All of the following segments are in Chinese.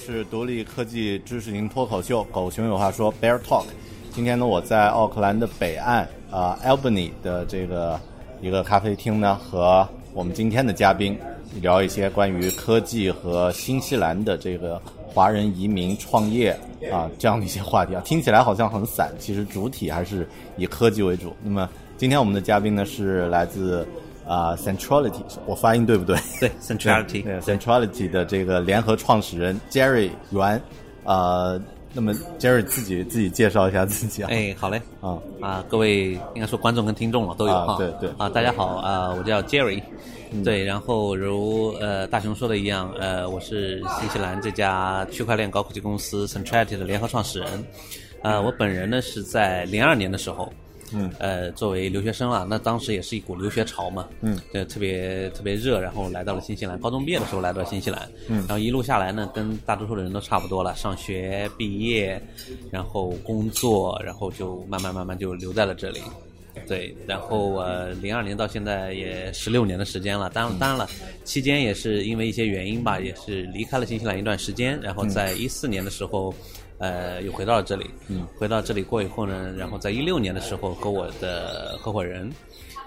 是独立科技知识型脱口秀《狗熊有话说》Bear Talk。今天呢，我在奥克兰的北岸啊、呃、Albany 的这个一个咖啡厅呢，和我们今天的嘉宾聊一些关于科技和新西兰的这个华人移民创业啊这样的一些话题啊，听起来好像很散，其实主体还是以科技为主。那么今天我们的嘉宾呢是来自啊、Centrality，我发音对不对？对，Centrality，对 Centrality 的这个联合创始人 Jerry 袁，呃，那么 Jerry 自己自己介绍一下自己啊。哎，好嘞，啊啊，各位应该说观众跟听众了都有啊，对对啊，大家好啊，我叫 Jerry，对，然后如呃大雄说的一样，呃，我是新西兰这家区块链高科技公司 Centrality 的联合创始人，呃，我本人呢是在零二年的时候。嗯，呃，作为留学生啊，那当时也是一股留学潮嘛，嗯，呃，特别特别热，然后来到了新西兰。高中毕业的时候来到新西兰，嗯，然后一路下来呢，跟大多数的人都差不多了，上学、毕业，然后工作，然后就慢慢慢慢就留在了这里。对，然后我，零二年到现在也十六年的时间了。当然，当然了，期间也是因为一些原因吧，也是离开了新西兰一段时间。然后在一四年的时候，呃，又回到了这里。嗯，回到这里过以后呢，然后在一六年的时候，和我的合伙人，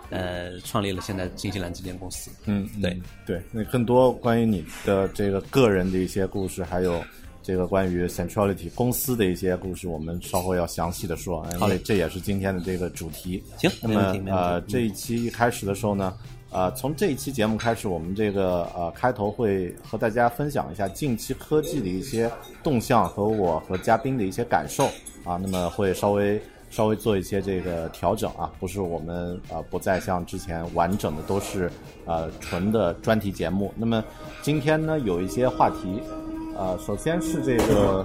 呃，创立了现在新西兰这间公司。嗯，对嗯对，那更多关于你的这个个人的一些故事，还有这个关于 Centrality 公司的一些故事，我们稍后要详细的说，好嘞这也是今天的这个主题。行那么呃，这一期一开始的时候呢，呃，从这一期节目开始，我们这个呃开头会和大家分享一下近期科技的一些动向和我和嘉宾的一些感受啊，那么会稍微。稍微做一些这个调整啊，不是我们呃不再像之前完整的都是呃纯的专题节目。那么今天呢有一些话题，呃，首先是这个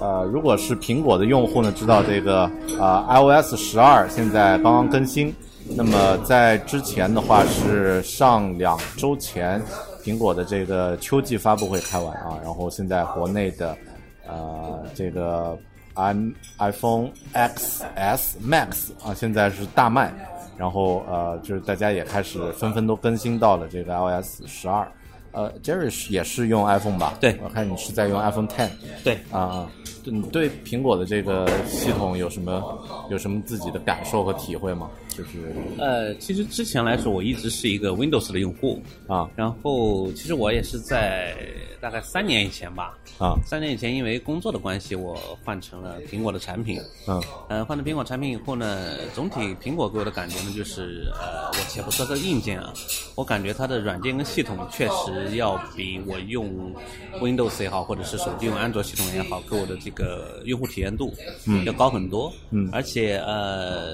呃，如果是苹果的用户呢，知道这个呃 iOS 十二现在刚刚更新。那么在之前的话是上两周前，苹果的这个秋季发布会开完啊，然后现在国内的呃这个。i iPhone XS Max 啊，现在是大卖，然后呃，就是大家也开始纷纷都更新到了这个 iOS 十二。呃，Jerry 是也是用 iPhone 吧？对我看你是在用 iPhone Ten。对啊啊，对你对苹果的这个系统有什么有什么自己的感受和体会吗？就是呃，其实之前来说，我一直是一个 Windows 的用户。啊。然后其实我也是在大概三年以前吧，啊。三年以前因为工作的关系，我换成了苹果的产品。嗯呃，换成苹果产品以后呢，总体苹果给我的感觉呢，就是呃，我且不说它的硬件啊，我感觉它的软件跟系统确实要比我用 Windows 也好，或者是手机用安卓系统也好，给我的这个用户体验度要高很多。嗯而且呃，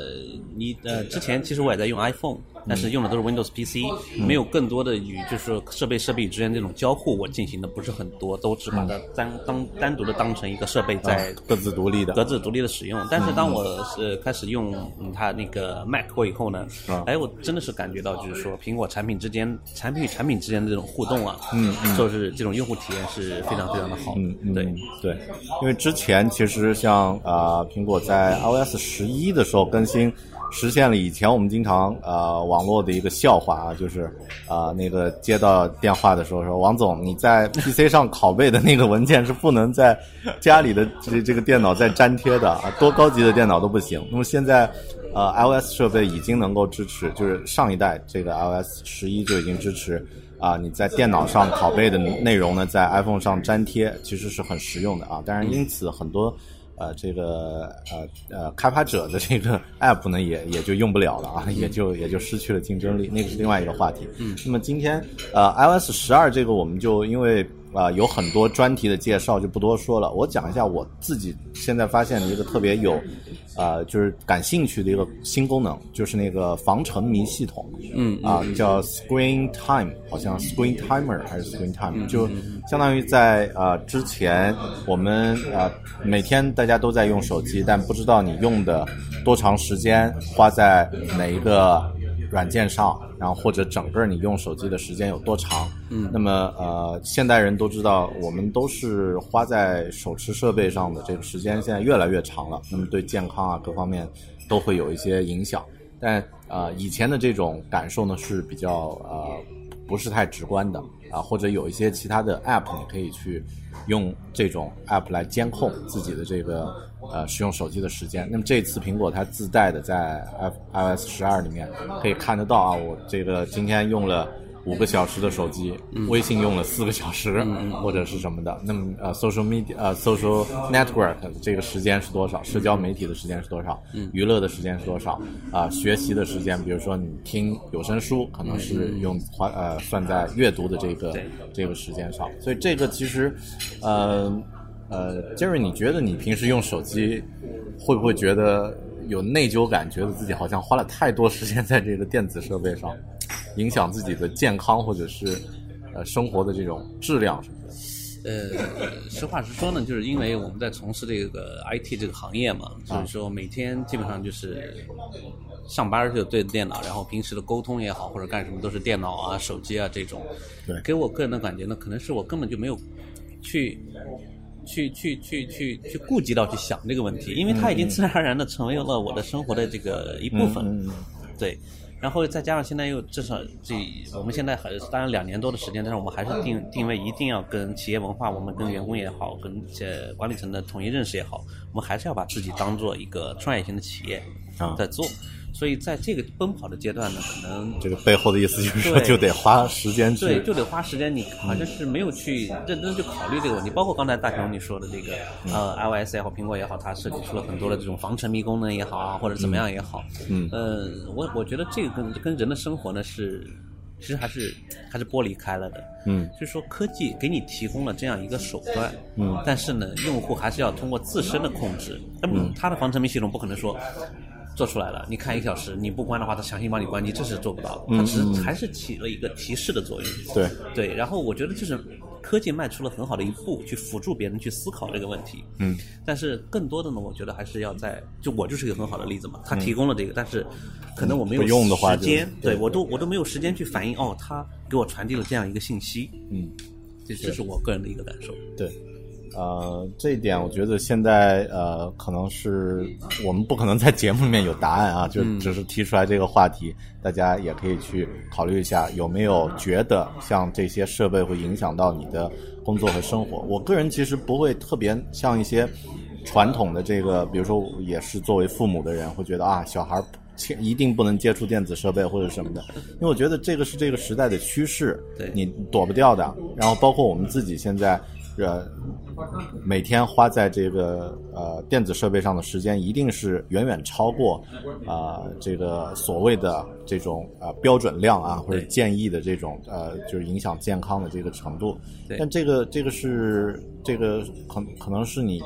你呃之前其实我也在用 iPhone，但是用的都是 Windows PC，、没有更多的与就是说设备设备之间这种交互，我进行的不是很多，都只把它单当单独的当成一个设备在各自独立的。各自独立的使用。但是当我是开始用嗯它那个 Mac 过以后呢，啊哎，我真的是感觉到就是说苹果产品之间产品与产品之间的这种互动啊，嗯，就是这种用户体验是非常非常的好。嗯，嗯。对，对，因为之前其实像呃苹果在 iOS 十一的时候更新，实现了以前我们经常呃网络的一个笑话啊，就是啊、呃、那个接到电话的时候说王总你在 PC 上拷贝的那个文件是不能在家里的这这个电脑再粘贴的啊，多高级的电脑都不行。那么现在。呃，iOS 设备已经能够支持，就是上一代这个 iOS 十一就已经支持啊、你在电脑上拷贝的内容呢，在 iPhone 上粘贴，其实是很实用的啊。当然，因此很多呃这个呃呃开发者的这个 App 呢，也也就用不了了啊，也就也就失去了竞争力，那个是另外一个话题。嗯，那么今天呃 iOS 十二这个我们就因为啊、有很多专题的介绍，就不多说了。我讲一下我自己现在发现的一个特别有，呃，就是感兴趣的一个新功能，就是那个防沉迷系统。嗯啊，叫 Screen Time，好像 Screen Timer 还是 Screen Time，就相当于在呃之前我们呃每天大家都在用手机，但不知道你用的多长时间花在哪一个软件上，然后或者整个你用手机的时间有多长。嗯，那么呃，现代人都知道，我们都是花在手持设备上的这个时间现在越来越长了，那么对健康啊各方面都会有一些影响。但呃，以前的这种感受呢是比较呃不是太直观的啊、或者有一些其他的 app 你可以去用这种 app 来监控自己的这个呃使用手机的时间。那么这次苹果它自带的在 i iOS 十二里面可以看得到啊，我这个今天用了。五个小时的手机，微信用了四个小时，或者是什么的。那么呃，social media 呃 social network 这个时间是多少？社交媒体的时间是多少？娱乐的时间是多少？啊、学习的时间，比如说你听有声书，可能是用花呃算在阅读的这个这个时间上。所以这个其实，呃呃，Jerry，你觉得你平时用手机会不会觉得有内疚感，觉得自己好像花了太多时间在这个电子设备上，影响自己的健康或者是呃生活的这种质量什么的？呃，实话实说呢，就是因为我们在从事这个 IT 这个行业嘛，所以说每天基本上就是上班就对着电脑，然后平时的沟通也好，或者干什么都是电脑啊、手机啊这种。对给我个人的感觉呢，可能是我根本就没有去。去去去去去顾及到去想这个问题，因为它已经自然而然的成为了我的生活的这个一部分。对，然后再加上现在又至少这我们现在还当然两年多的时间，但是我们还是定定位一定要跟企业文化，我们跟员工也好，跟呃管理层的统一认识也好，我们还是要把自己当做一个创业型的企业啊在做。所以在这个奔跑的阶段呢，可能这个背后的意思就是说，就得花时间去对，就得花时间。你好像是没有去认真去考虑这个问题，包括刚才大雄你说的这个呃，iOS 也好，苹果也好，它设计出了很多的这种防沉迷功能也好啊，或者怎么样也好。嗯呃，我我觉得这个跟跟人的生活呢是，其实还是还是剥离开了的。嗯就是说科技给你提供了这样一个手段，嗯但是呢，用户还是要通过自身的控制。那么它的防沉迷系统不可能说。做出来了，你看一个小时，你不关的话，它强行帮你关机，这是做不到的。它只是还是起了一个提示的作用。对对，然后我觉得就是科技迈出了很好的一步，去辅助别人去思考这个问题。嗯，但是更多的呢，我觉得还是要在，就我就是一个很好的例子嘛，他嗯提供了这个，但是可能我没有时间，对对我都我都没有时间去反应，哦，他给我传递了这样一个信息，嗯。这这是我个人的一个感受。对，呃，这一点我觉得现在呃，可能是我们不可能在节目里面有答案啊，就只是提出来这个话题，大家也可以去考虑一下，有没有觉得像这些设备会影响到你的工作和生活？我个人其实不会特别像一些传统的这个，比如说也是作为父母的人会觉得啊，小孩儿切一定不能接触电子设备或者什么的，因为我觉得这个是这个时代的趋势，对你躲不掉的。然后包括我们自己现在，呃，每天花在这个呃电子设备上的时间，一定是远远超过啊、呃这个所谓的这种呃标准量啊，或者建议的这种呃就是影响健康的这个程度。对但这个这个是这个可可能是你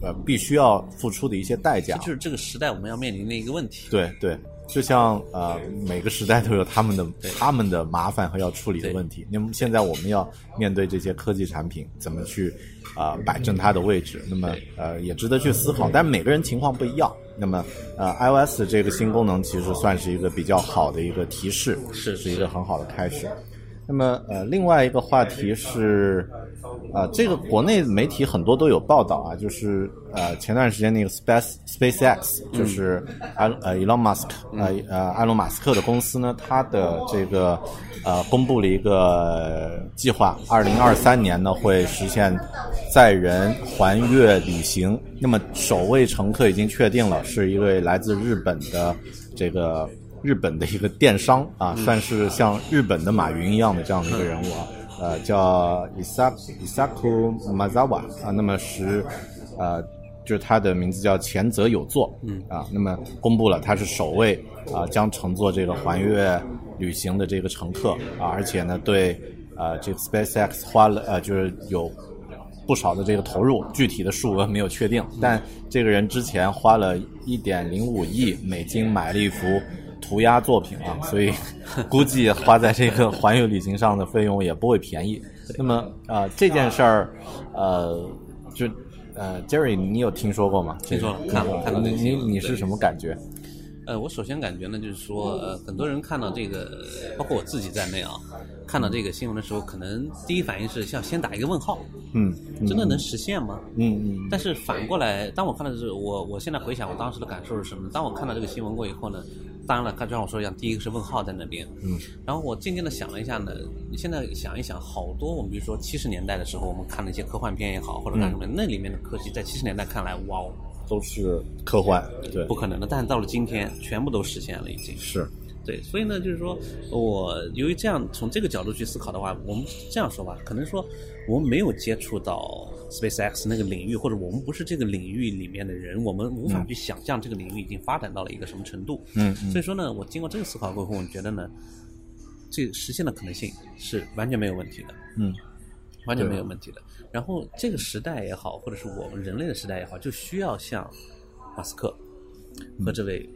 呃必须要付出的一些代价。就是这个时代我们要面临的一个问题。对对，就像呃每个时代都有他们的他们的麻烦和要处理的问题。那么现在我们要面对这些科技产品，怎么去啊、摆正它的位置？那么呃也值得去思考，但每个人情况不一样。那么呃 iOS 这个新功能其实算是一个比较好的一个提示，是是一个很好的开始。那么呃，另外一个话题是，呃，这个国内媒体很多都有报道啊，就是呃前段时间那个 Space SpaceX，就是埃呃 Elon Musk 呃呃埃隆马斯克的公司呢，它的这个呃公布了一个计划，二零二三年呢会实现载人环月旅行。那么首位乘客已经确定了，是一位来自日本的这个。日本的一个电商啊，算是像日本的马云一样的这样的一个人物啊，呃，叫 Isa Isaku Mazawa 啊，那么是呃，就是他的名字叫前泽有作，嗯啊，那么公布了他是首位啊将乘坐这个环月旅行的这个乘客啊，而且呢对呃这个 SpaceX 花了呃就是有。不少的这个投入，具体的数额没有确定，但这个人之前花了一点零五亿美金买了一幅涂鸦作品啊，所以 估计花在这个环游旅行上的费用也不会便宜。那么啊、呃，这件事儿，呃，就呃，Jerry，你有听说过吗？听说了，看了看到你你你是什么感觉？呃，我首先感觉呢，就是说，呃，很多人看到这个，包括我自己在内啊，看到这个新闻的时候，可能第一反应是像先打一个问号，嗯，真的能实现吗？嗯嗯。但是反过来，当我看到这，我我现在回想我当时的感受是什么呢？当我看到这个新闻过以后呢，当然了，刚才我说一样，第一个是问号在那边，嗯，然后我静静的想了一下呢，你现在想一想，好多我们比如说七十年代的时候，我们看那些科幻片也好，或者干什么，那里面的科技在七十年代看来，哇哦。都是科幻，对，不可能的。但是到了今天，全部都实现了，已经是。对，所以呢，就是说我由于这样从这个角度去思考的话，我们这样说吧，可能说我们没有接触到 SpaceX 那个领域，或者我们不是这个领域里面的人，我们无法去想象这个领域已经发展到了一个什么程度。嗯，所以说呢，我经过这个思考过后，我觉得呢，这实现的可能性是完全没有问题的。嗯。完全没有问题的。然后这个时代也好，或者是我们人类的时代也好，就需要像马斯克和这位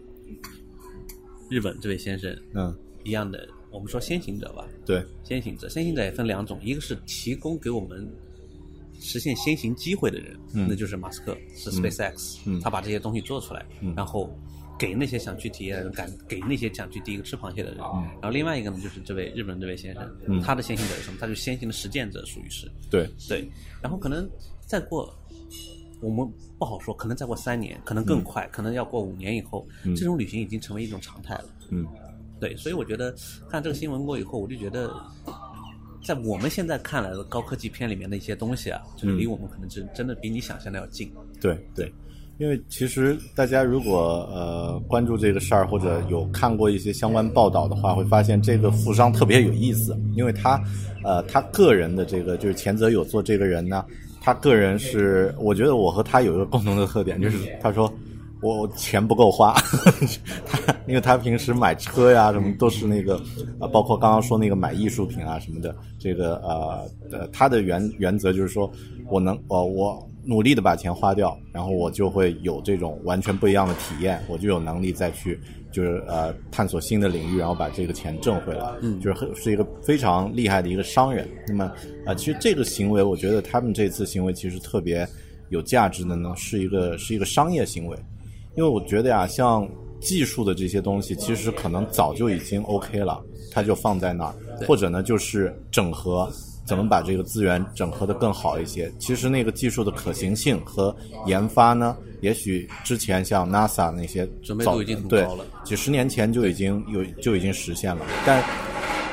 日本这位先生嗯。一样的，我们说先行者吧。对，先行者，先行者也分两种，一个是提供给我们实现先行机会的人，嗯。那就是马斯克，是 SpaceX，、嗯。他把这些东西做出来，嗯。然后。给那些想去体验的人，敢给那些想去第一个吃螃蟹的人。然后另外一个呢，就是这位日本这位先生，嗯他的先行者是什么？他就是先行的实践者，属于是。对，对，然后可能再过，我们不好说，可能再过三年，可能更快，可能要过五年以后，嗯这种旅行已经成为一种常态了。嗯，对，所以我觉得看这个新闻过以后，我就觉得，在我们现在看来的高科技片里面的一些东西啊，就是离我们可能真真的比你想象的要近。对对。因为其实大家如果呃关注这个事儿，或者有看过一些相关报道的话，会发现这个富商特别有意思，因为他呃他个人的这个就是前泽有做这个人呢，他个人是我觉得我和他有一个共同的特点，就是他说我钱不够花，他因为他平时买车呀什么都是那个啊包括刚刚说那个买艺术品啊什么的，这个呃呃他的原原则就是说我能呃我。努力的把钱花掉，然后我就会有这种完全不一样的体验，我就有能力再去就是呃探索新的领域，然后把这个钱挣回来。嗯，就是是一个非常厉害的一个商人。那么啊、呃，其实这个行为，我觉得他们这次行为其实特别有价值的呢，是一个是一个商业行为，因为我觉得呀，像技术的这些东西，其实可能早就已经 OK 了，它就放在那儿，或者呢就是整合。怎么把这个资源整合的更好一些？其实那个技术的可行性和研发呢，也许之前像 NASA 那些准备度已经很了，几十年前就已经有就已经实现了。但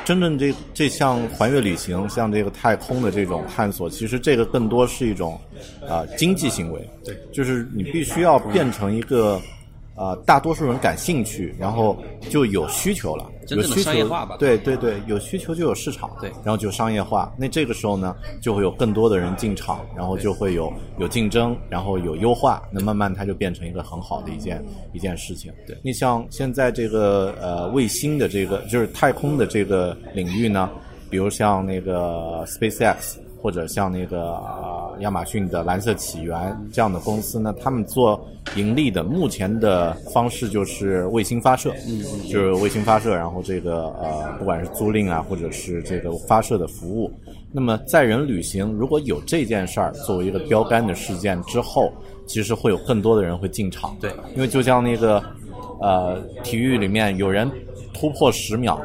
真正这这项环月旅行，像这个太空的这种探索，其实这个更多是一种啊、呃、经济行为。对，就是你必须要变成一个。啊、呃，大多数人感兴趣，然后就有需求了，真正的商业化吧？对对对，有需求就有市场，对，然后就商业化。那这个时候呢，就会有更多的人进场，然后就会有有竞争，然后有优化，那慢慢它就变成一个很好的一件一件事情。对，你像现在这个呃卫星的这个就是太空的这个领域呢，比如像那个 SpaceX。或者像那个呃亚马逊的蓝色起源这样的公司呢，他们做盈利的目前的方式就是卫星发射，嗯，就是卫星发射，然后这个呃不管是租赁啊，或者是这个发射的服务。那么载人旅行如果有这件事儿作为一个标杆的事件之后，其实会有更多的人会进场，对，因为就像那个呃体育里面有人。突破十秒，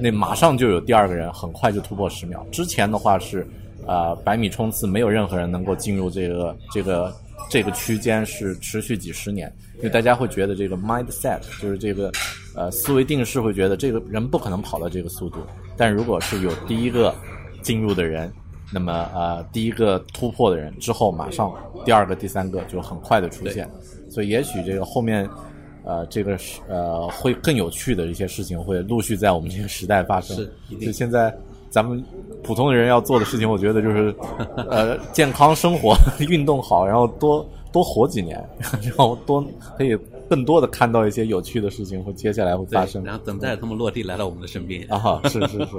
那马上就有第二个人，很快就突破十秒。之前的话是，呃，百米冲刺没有任何人能够进入这个这个这个区间，是持续几十年。因为大家会觉得这个 mindset 就是这个呃思维定式，会觉得这个人不可能跑到这个速度。但如果是有第一个进入的人，那么呃第一个突破的人之后，马上第二个、第三个就很快的出现。所以也许这个后面。呃，这个是呃，会更有趣的一些事情会陆续在我们这个时代发生。是，就现在咱们普通的人要做的事情，我觉得就是 呃，健康生活，运动好，然后多多活几年，然后多可以更多的看到一些有趣的事情，会接下来会发生。然后等待他们落地来到我们的身边。啊，是是是。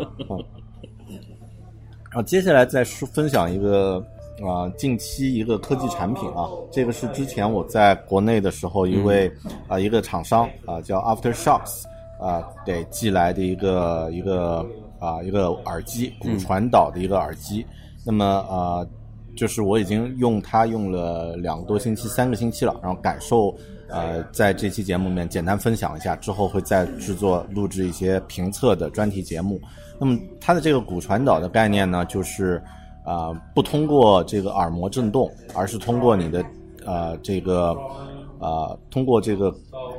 然后接下来再说分享一个。啊，近期一个科技产品啊，这个是之前我在国内的时候，一位啊一个厂商啊叫 AfterShocks 啊给寄来的一个一个啊一个耳机，骨传导的一个耳机。那么啊，就是我已经用它用了两个多星期，三个星期了，然后感受呃在这期节目里面简单分享一下，之后会再制作录制一些评测的专题节目。那么它的这个骨传导的概念呢，就是。啊，不通过这个耳膜震动，而是通过你的呃这个呃通过这个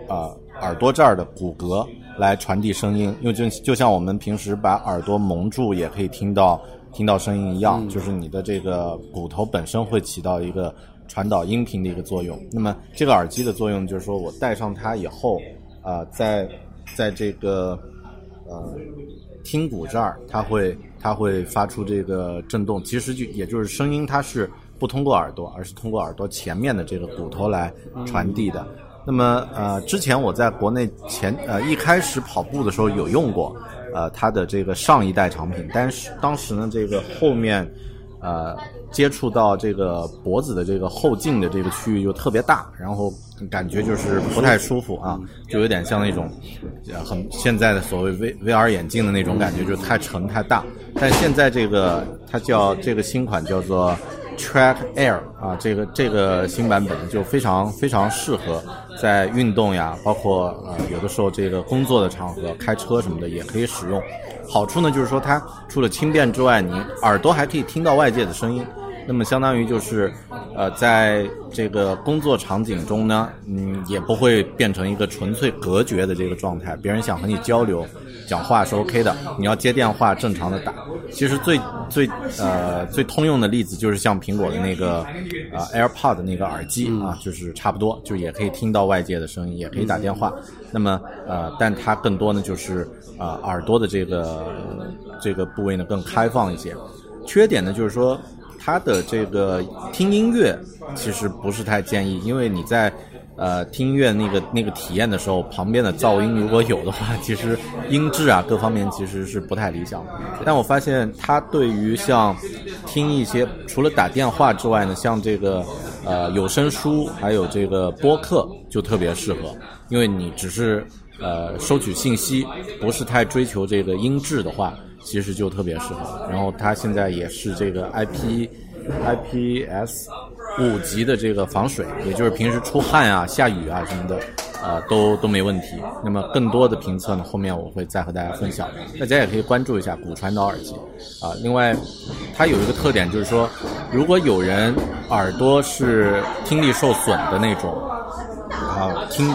呃耳朵这儿的骨骼来传递声音，因为就就像我们平时把耳朵蒙住也可以听到听到声音一样，就是你的这个骨头本身会起到一个传导音频的一个作用。那么这个耳机的作用就是说我戴上它以后啊，在在这个呃听骨这儿，它会。它会发出这个震动，其实就也就是声音，它是不通过耳朵，而是通过耳朵前面的这个骨头来传递的。那么呃，之前我在国内前呃一开始跑步的时候有用过呃它的这个上一代产品，但是当时呢这个后面呃接触到这个脖子的这个后颈的这个区域就特别大，然后。感觉就是不太舒服啊，就有点像那种，很现在的所谓 V V R 眼镜的那种感觉，就太沉太大。但现在这个它叫这个新款叫做 Track Air 啊，这个这个新版本就非常非常适合在运动呀，包括呃有的时候这个工作的场合开车什么的也可以使用。好处呢就是说它除了轻便之外，你耳朵还可以听到外界的声音。那么相当于就是，呃，在这个工作场景中呢，嗯，也不会变成一个纯粹隔绝的这个状态。别人想和你交流、讲话是 OK 的，你要接电话正常的打。其实最最呃最通用的例子就是像苹果的那个呃 AirPod 那个耳机啊，就是差不多，就也可以听到外界的声音，也可以打电话。那么呃，但它更多呢就是啊耳朵的这个这个部位呢更开放一些。缺点呢就是说。它的这个听音乐其实不是太建议，因为你在呃听音乐那个那个体验的时候，旁边的噪音如果有的话，其实音质啊各方面其实是不太理想的。但我发现它对于像听一些除了打电话之外呢，像这个呃有声书还有这个播客就特别适合，因为你只是呃收取信息，不是太追求这个音质的话。其实就特别适合，然后它现在也是这个 IP IPS 五级的这个防水，也就是平时出汗啊、下雨啊什么的，啊都都没问题。那么更多的评测呢，后面我会再和大家分享，大家也可以关注一下骨传导耳机啊。另外，它有一个特点就是说，如果有人耳朵是听力受损的那种啊，听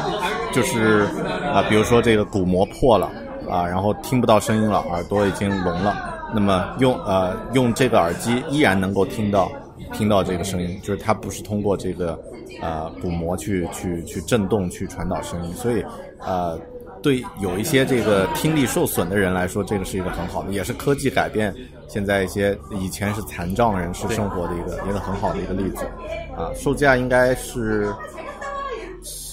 就是啊，比如说这个鼓膜破了。啊，然后听不到声音了，耳朵已经聋了。那么用呃用这个耳机依然能够听到听到这个声音，就是它不是通过这个呃鼓膜去去去震动去传导声音，所以呃对有一些这个听力受损的人来说，这个是一个很好的，也是科技改变现在一些以前是残障人士生活的一个一个很好的一个例子。啊，售价应该是。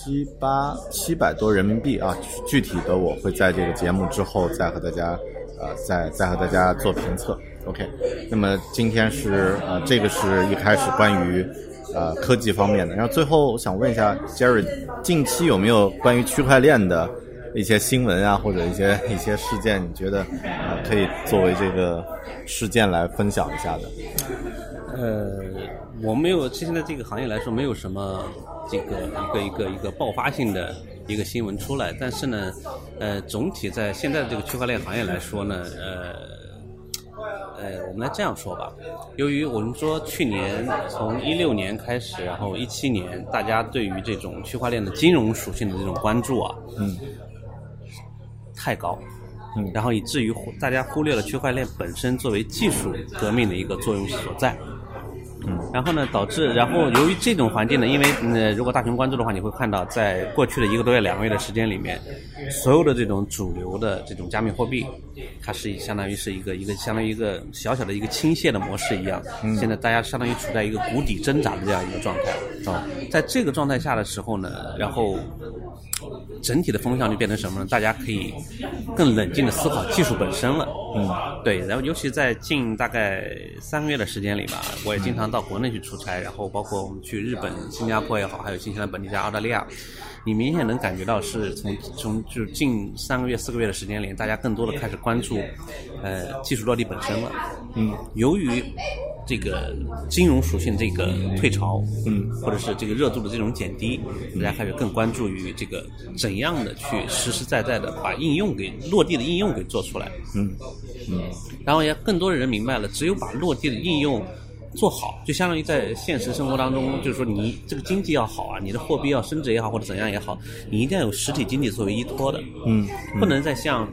七八七百多人民币啊，具体的我会在这个节目之后再和大家，呃，再再和大家做评测。OK，那么今天是呃，这个是一开始关于呃科技方面的，然后最后我想问一下 Jerry，近期有没有关于区块链的一些新闻啊，或者一些一些事件，你觉得呃可以作为这个事件来分享一下的？呃，我没有，现在这个行业来说，没有什么这个一个一个一个爆发性的一个新闻出来。但是呢，呃，总体在现在的这个区块链行业来说呢，呃。呃，我们来这样说吧，由于我们说去年从一六年开始，然后一七年，大家对于这种区块链的金融属性的这种关注啊，嗯，太高，嗯然后以至于大家忽略了区块链本身作为技术革命的一个作用所在。嗯，然后呢，导致，然后由于这种环境呢，因为呃，如果大群关注的话，你会看到，在过去的一个多月、两个月的时间里面，所有的这种主流的这种加密货币，它是相当于是一个一个相当于一个小小的一个倾泻的模式一样。现在大家相当于处在一个谷底挣扎的这样一个状态。啊，在这个状态下的时候呢，然后整体的风向就变成什么呢？大家可以更冷静的思考技术本身了。嗯，对。然后尤其在近大概三个月的时间里吧，我也经常到国内去出差，然后包括我们去日本、新加坡也好，还有新西兰本地加澳大利亚，你明显能感觉到是从从就是近三个月、四个月的时间里，大家更多的开始关注呃技术落地本身了。嗯，由于这个金融属性这个退潮，嗯，或者是这个热度的这种减低，大家开始更关注于这个怎样的去实实在在的把应用给落地的应用给做出来，嗯。嗯，然后也更多的人明白了，只有把落地的应用做好，就相当于在现实生活当中，就是说你这个经济要好啊，你的货币要升值也好，或者怎样也好，你一定要有实体经济作为依托的，嗯，不能再像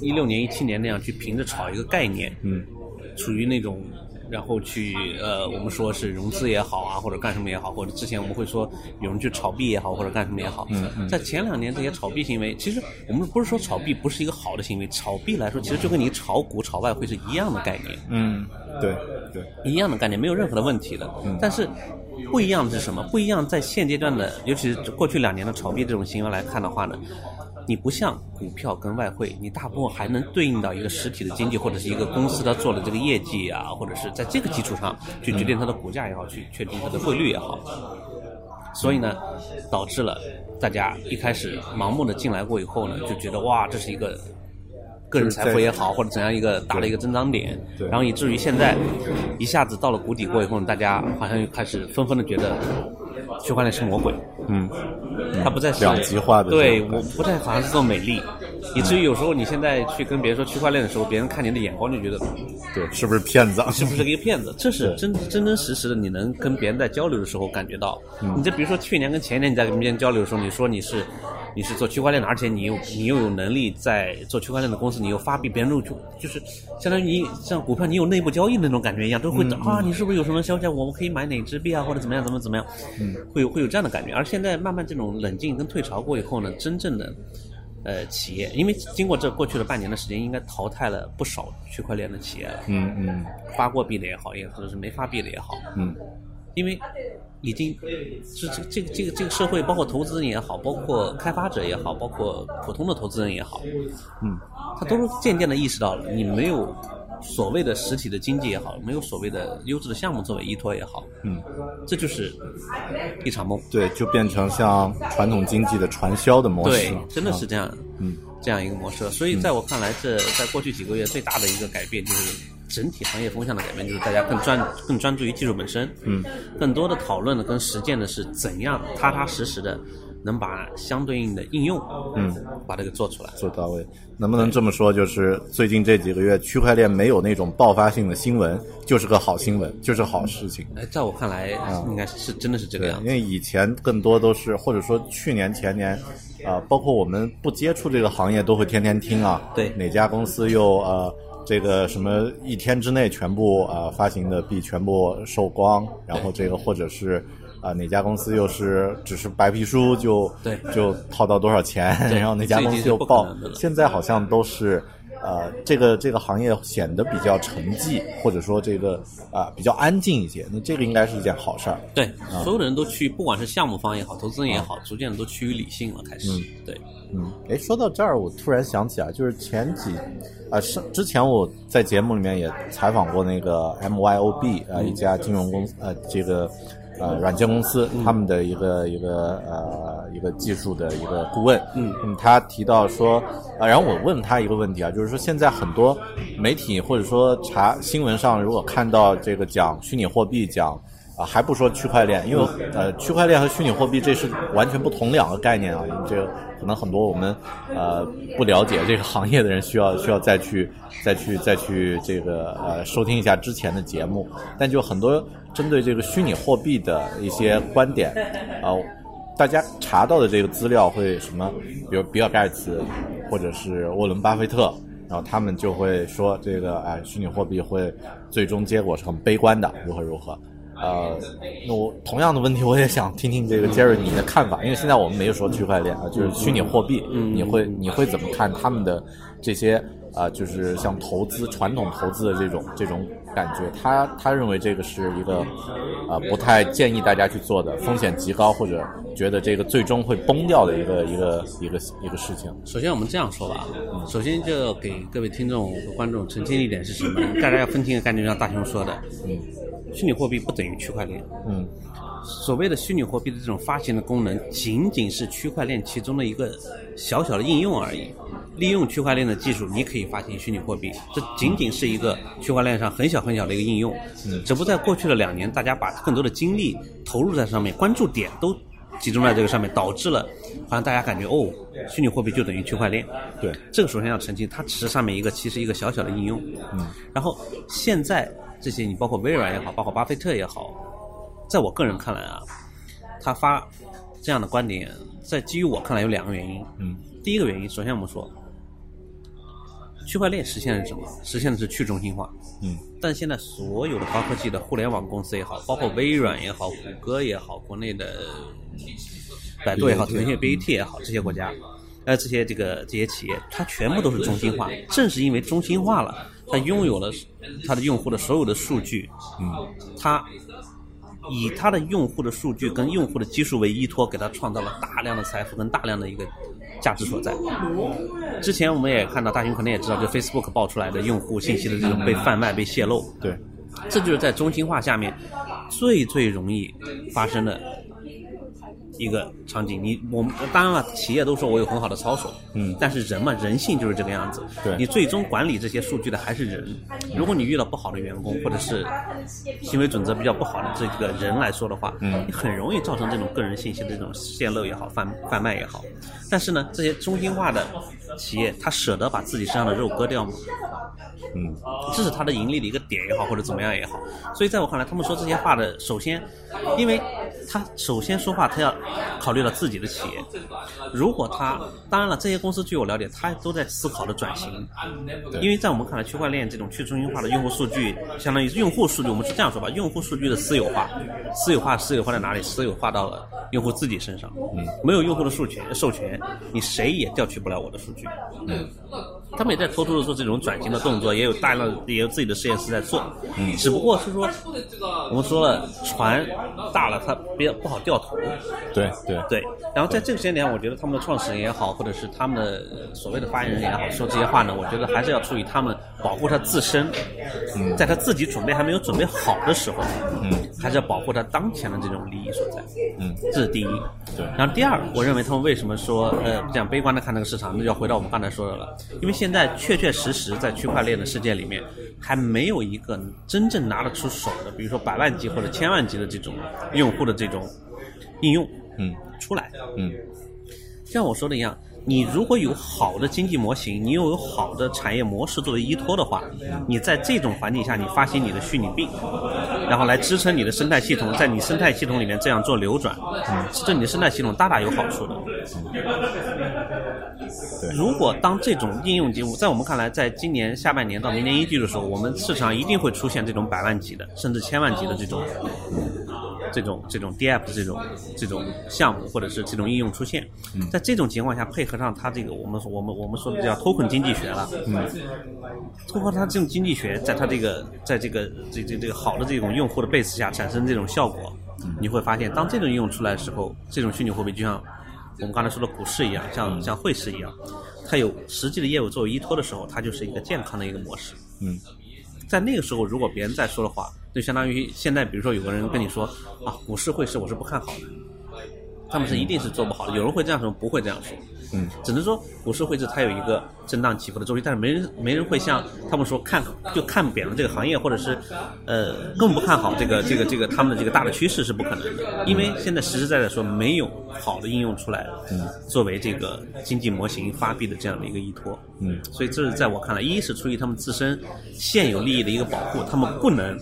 一六年、一七年那样去凭着炒一个概念，嗯，处于那种。然后去呃，我们说是融资也好啊，或者干什么也好，或者之前我们会说有人去炒币也好，或者干什么也好。嗯嗯在前两年这些炒币行为，其实我们不是说炒币不是一个好的行为，炒币来说，其实就跟你炒股、炒外汇是一样的概念。嗯，对对，一样的概念，没有任何的问题的。嗯但是不一样的是什么？不一样在现阶段的，尤其是过去两年的炒币这种行为来看的话呢，你不像股票跟外汇，你大部分还能对应到一个实体的经济或者是一个公司它做的这个业绩啊，或者是在这个基础上去决定它的股价也好，去确定它的汇率也好。所以呢，导致了大家一开始盲目的进来过以后呢，就觉得哇，这是一个个人财富也好，或者怎样一个大的一个增长点，然后以至于现在一下子到了谷底过以后呢，大家好像又开始纷纷的觉得区块链是魔鬼，嗯，它不再是两极化的对，我不太好像是做美丽，以至于有时候你现在去跟别人说区块链的时候，别人看你的眼光就觉得对，是不是骗子啊？是不是个一个骗子？这是真真真实实的，你能跟别人在交流的时候感觉到。嗯你这比如说去年跟前年你在跟别人交流的时候，你说你是你是做区块链的，而且你又你又有能力在做区块链的公司，你又发币，别人就就是相当于你像股票你有内部交易的那种感觉一样，都嗯会、啊，你是不是有什么消息啊？我们可以买哪只币啊，或者怎么样怎么怎么样，嗯，会有会有这样的感觉。而现在慢慢这种冷静跟退潮过以后呢，真正的。呃，企业因为经过这过去的半年的时间，应该淘汰了不少区块链的企业了。嗯嗯发过币的也好，也或者是没发币的也好，嗯因为已经这这这个这个这个社会，包括投资人也好，包括开发者也好，包括普通的投资人也好，嗯，他都是渐渐的意识到了，你没有所谓的实体的经济也好，没有所谓的优质的项目作为依托也好，嗯，这就是一场梦。对，就变成像传统经济的传销的模式。对，，真的是这样，嗯，这样一个模式。所以在我看来，这在过去几个月最大的一个改变就是整体行业风向的改变，就是大家更专更专注于技术本身，嗯，更多的讨论的跟实践的是怎样踏踏实实的能把相对应的应用，嗯，把这个做出来。做到位。能不能这么说？就是最近这几个月，区块链没有那种爆发性的新闻，就是个好新闻，就是好事情。哎，在我看来，应该是真的是这个，样子。因为以前更多都是，或者说去年前年，啊、包括我们不接触这个行业，都会天天听啊，对哪家公司又呃这个什么一天之内全部啊、呃发行的币全部售光，然后这个或者是啊、哪家公司又是只是白皮书就对就套到多少钱，然后哪家公司又这已经是不可爆了，现在好像都是。呃，这个这个行业显得比较沉寂，或者说这个啊、比较安静一些，那这个应该是一件好事儿。对，所有的人都去，不管是项目方也好，投资人也好，逐渐都趋于理性了，开始。对，嗯，哎，说到这儿，我突然想起啊，就是前几，啊，上之前我在节目里面也采访过那个 MYOB 啊、一家金融公司，呃，这个呃软件公司，他们的一个一个呃一个技术的一个顾问，嗯，他提到说，啊，然后我问他一个问题啊，就是说现在很多媒体或者说查新闻上，如果看到这个讲虚拟货币讲。啊，还不说区块链，因为呃，区块链和虚拟货币这是完全不同两个概念啊。这个可能很多我们呃不了解这个行业的人需要需要再去再去再去这个呃收听一下之前的节目。但就很多针对这个虚拟货币的一些观点啊、大家查到的这个资料会什么？比如比尔盖茨或者是沃伦巴菲特。然后他们就会说，这个哎，虚拟货币会最终结果是很悲观的，如何如何。呃，那我同样的问题，我也想听听这个 Jerry 你的看法，因为现在我们没有说区块链啊，就是虚拟货币，你会你会怎么看他们的这些啊、就是像投资传统投资的这种这种感觉？他他认为这个是一个啊、不太建议大家去做的，风险极高，或者觉得这个最终会崩掉的一个一个一个一个事情。首先我们这样说吧，首先就给各位听众和观众澄清一点是什么？大家要分清一个概念，就像大雄说的，嗯，虚拟货币不等于区块链。嗯所谓的虚拟货币的这种发行的功能，仅仅是区块链其中的一个小小的应用而已。利用区块链的技术，你可以发行虚拟货币，这仅仅是一个区块链上很小很小的一个应用。嗯，只不过在过去的两年，大家把更多的精力投入在上面，关注点都集中在这个上面，导致了好像大家感觉哦，虚拟货币就等于区块链。对，这个首先要澄清，它只是上面一个其实一个小小的应用。嗯，然后现在这些你包括微软也好，包括巴菲特也好，在我个人看来啊，他发这样的观点，在基于我看来有两个原因。嗯，第一个原因，首先我们说，区块链实现的是什么？实现的是去中心化。嗯，但现在所有的高科技的互联网公司也好，包括微软也好、谷歌也好，国内的百度也好、腾讯、BAT 也好，这些国家，呃，这些这个这些企业，它全部都是中心化。正是因为中心化了，它拥有了它的用户的所有的数据，嗯，它以他的用户的数据跟用户的基数为依托，给他创造了大量的财富跟大量的一个价值所在。之前我们也看到，大雄可能也知道，就 Facebook 爆出来的用户信息的这种被贩卖、被泄露，对，这就是在中心化下面最最容易发生的一个场景。你我们当然了，企业都说我有很好的操守，嗯但是人嘛，人性就是这个样子。对你最终管理这些数据的还是人。如果你遇到不好的员工，或者是行为准则比较不好的这个人来说的话，嗯你很容易造成这种个人信息的这种泄露也好、贩贩卖也好。但是呢，这些中心化的企业，他舍得把自己身上的肉割掉吗？嗯这是他的盈利的一个点也好，或者怎么样也好。所以在我看来，他们说这些话的，首先，因为他首先说话，他要考虑到自己的企业。如果他，当然了，这些公司据我了解，他都在思考的转型。因为在我们看来，区块链这种去中心化的用户数据，相当于用户数据，我们是这样说吧，用户数据的私有化，私有化，私有化在哪里？私有化到了用户自己身上。嗯，没有用户的授权，授权，你谁也调取不了我的数据。嗯。他们也在偷偷的做这种转型的动作，也有大量的也有自己的实验室在做，嗯，只不过是说，我们说了，船大了它比较不好掉头，对对对。然后在这个时间点，我觉得他们的创始人也好，或者是他们的呃所谓的发言人也好，说这些话呢，我觉得还是要出于他们保护他自身，嗯，在他自己准备还没有准备好的时候，嗯，还是要保护他当前的这种利益所在，嗯，这是第一。对然后第二，我认为他们为什么说呃这样悲观的看这个市场，那就要回到我们刚才说的了，因为现在确确实实在区块链的世界里面，还没有一个真正拿得出手的，比如说百万级或者千万级的这种用户的这种应用，嗯出来。嗯像我说的一样，你如果有好的经济模型，你又有好的产业模式作为依托的话，你在这种环境下，你发行你的虚拟币，然后来支撑你的生态系统，在你生态系统里面这样做流转，嗯，对你的生态系统大大有好处的。如果当这种应用级，在我们看来，在今年下半年到明年一季度的时候，我们市场一定会出现这种百万级的，甚至千万级的这种这种这种 DApp 这种这种项目或者是这种应用出现。在这种情况下，配合上它这个我们我们我们说的叫 token 经济学了。嗯，通过它这种经济学，在它这个在这个这这这个好的这种用户的 base 下产生这种效果，你会发现，当这种应用出来的时候，这种虚拟货币就像我们刚才说的股市一样，像像汇市一样，它有实际的业务作为依托的时候，它就是一个健康的一个模式。嗯，在那个时候，如果别人再说的话，就相当于现在，比如说有个人跟你说啊，股市汇市我是不看好的，他们是一定是做不好的。有人会这样说，不会这样说。嗯，只能说股市汇市它有一个震荡起伏的周期，但是没人没人会像他们说看就看扁了这个行业，或者是呃更不看好这个这个这个他们的这个大的趋势是不可能的，因为现在实实在在说没有好的应用出来，嗯，作为这个经济模型发币的这样的一个依托，嗯，所以这是在我看来，一是出于他们自身现有利益的一个保护，他们不能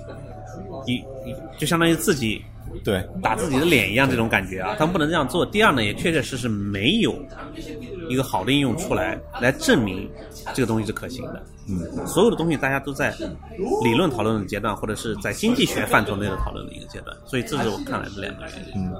一一就相当于自己。对，打自己的脸一样这种感觉啊，他们不能这样做。第二呢，也确确实实没有一个好的应用出来，来证明这个东西是可行的。嗯，所有的东西大家都在理论讨论的阶段，或者是在经济学范畴内的讨论的一个阶段。所以这是我看来的两个原因。嗯，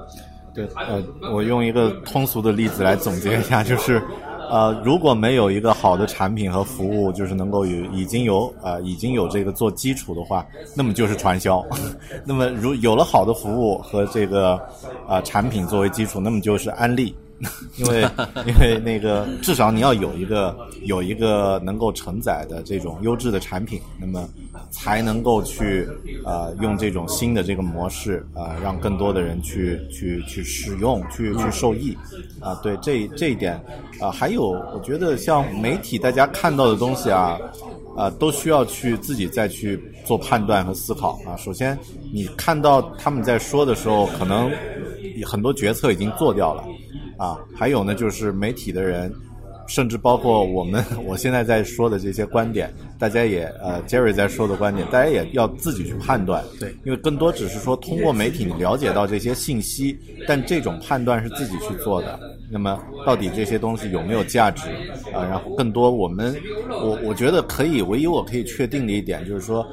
对，呃，我用一个通俗的例子来总结一下，就是。呃，如果没有一个好的产品和服务，就是能够有已经有呃已经有这个做基础的话，那么就是传销。那么如有了好的服务和这个啊产品作为基础，那么就是安利。因为因为那个至少你要有一个有一个能够承载的这种优质的产品，那么才能够去呃用这种新的这个模式啊，让更多的人去去去使用，去去受益啊。对这这一点啊，还有我觉得像媒体大家看到的东西啊啊，都需要去自己再去做判断和思考啊。首先你看到他们在说的时候，可能很多决策已经做掉了。啊，还有呢，就是媒体的人，甚至包括我们，我现在在说的这些观点，大家也呃，Jerry 在说的观点，大家也要自己去判断。对，因为更多只是说通过媒体你了解到这些信息，但这种判断是自己去做的。那么到底这些东西有没有价值啊？然后更多我们，我我觉得可以，唯一我可以确定的一点就是说，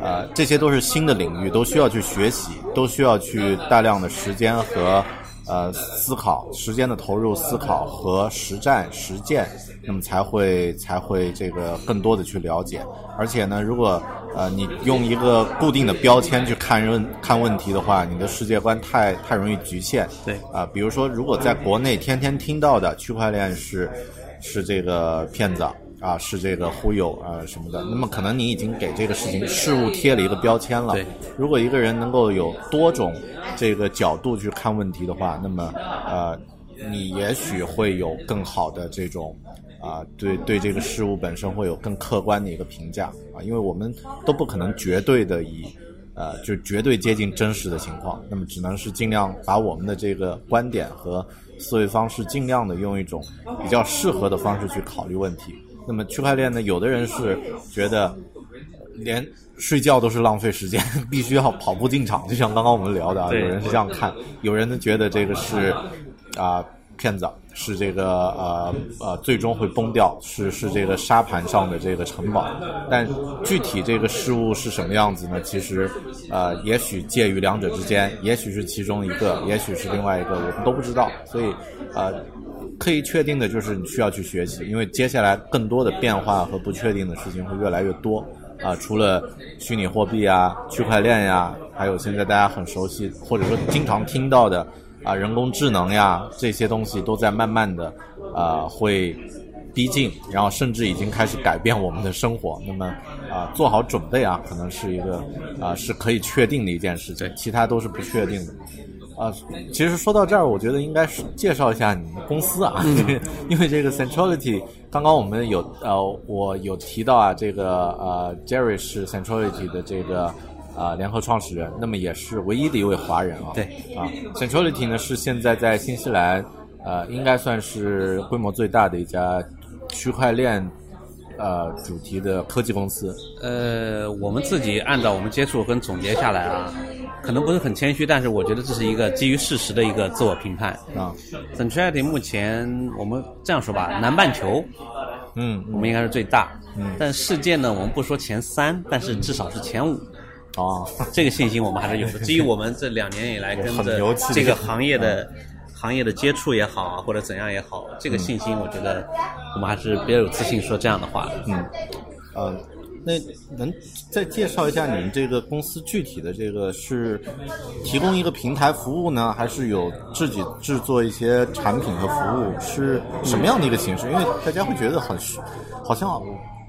呃，这些都是新的领域，都需要去学习，都需要去大量的时间和。呃，思考时间的投入，思考和实战实践，那么才会才会这个更多的去了解。而且呢，如果呃你用一个固定的标签去看问看问题的话，你的世界观太太容易局限。对啊，比如说，如果在国内天天听到的区块链是是这个骗子。啊，是这个忽悠啊什么的，那么可能你已经给这个事情事物贴了一个标签了。对，如果一个人能够有多种这个角度去看问题的话，那么呃，你也许会有更好的这种啊，对对这个事物本身会有更客观的一个评价啊，因为我们都不可能绝对的以呃就绝对接近真实的情况，那么只能是尽量把我们的这个观点和思维方式尽量的用一种比较适合的方式去考虑问题。那么区块链呢？有的人是觉得连睡觉都是浪费时间，必须要跑步进场，就像刚刚我们聊的啊。有人是这样看，有人呢觉得这个是啊骗子，是这个呃呃最终会崩掉，是是这个沙盘上的这个城堡。但具体这个事物是什么样子呢？其实呃也许介于两者之间，也许是其中一个，也许是另外一个，我们都不知道。所以呃。可以确定的就是你需要去学习，因为接下来更多的变化和不确定的事情会越来越多啊！除了虚拟货币啊、区块链呀，还有现在大家很熟悉或者说经常听到的啊人工智能呀，这些东西都在慢慢的啊会逼近，然后甚至已经开始改变我们的生活。那么啊，做好准备啊，可能是一个啊是可以确定的一件事情，其他都是不确定的。啊，其实说到这儿，我觉得应该是介绍一下你们公司啊，因为这个 Centrality，刚刚我们有呃，我有提到啊，这个呃，Jerry 是 Centrality 的这个啊联合创始人，那么也是唯一的一位华人啊。对啊，Centrality 呢是现在在新西兰呃，应该算是规模最大的一家区块链呃主题的科技公司。呃，我们自己按照我们接触跟总结下来啊。可能不是很谦虚，但是我觉得这是一个基于事实的一个自我评判啊。Centrality 目前我们这样说吧，南半球，嗯，我们应该是最大，嗯，但世界呢，我们不说前三，但是至少是前五。哦，这个信心我们还是有的。基于我们这两年以来跟着这个行业的行业的接触也好啊，或者怎样也好，这个信心我觉得我们还是比较有自信说这样的话。嗯，呃，那能再介绍一下你们这个公司具体的这个是提供一个平台服务呢，还是有自己制作一些产品和服务？是什么样的一个形式？因为大家会觉得很好像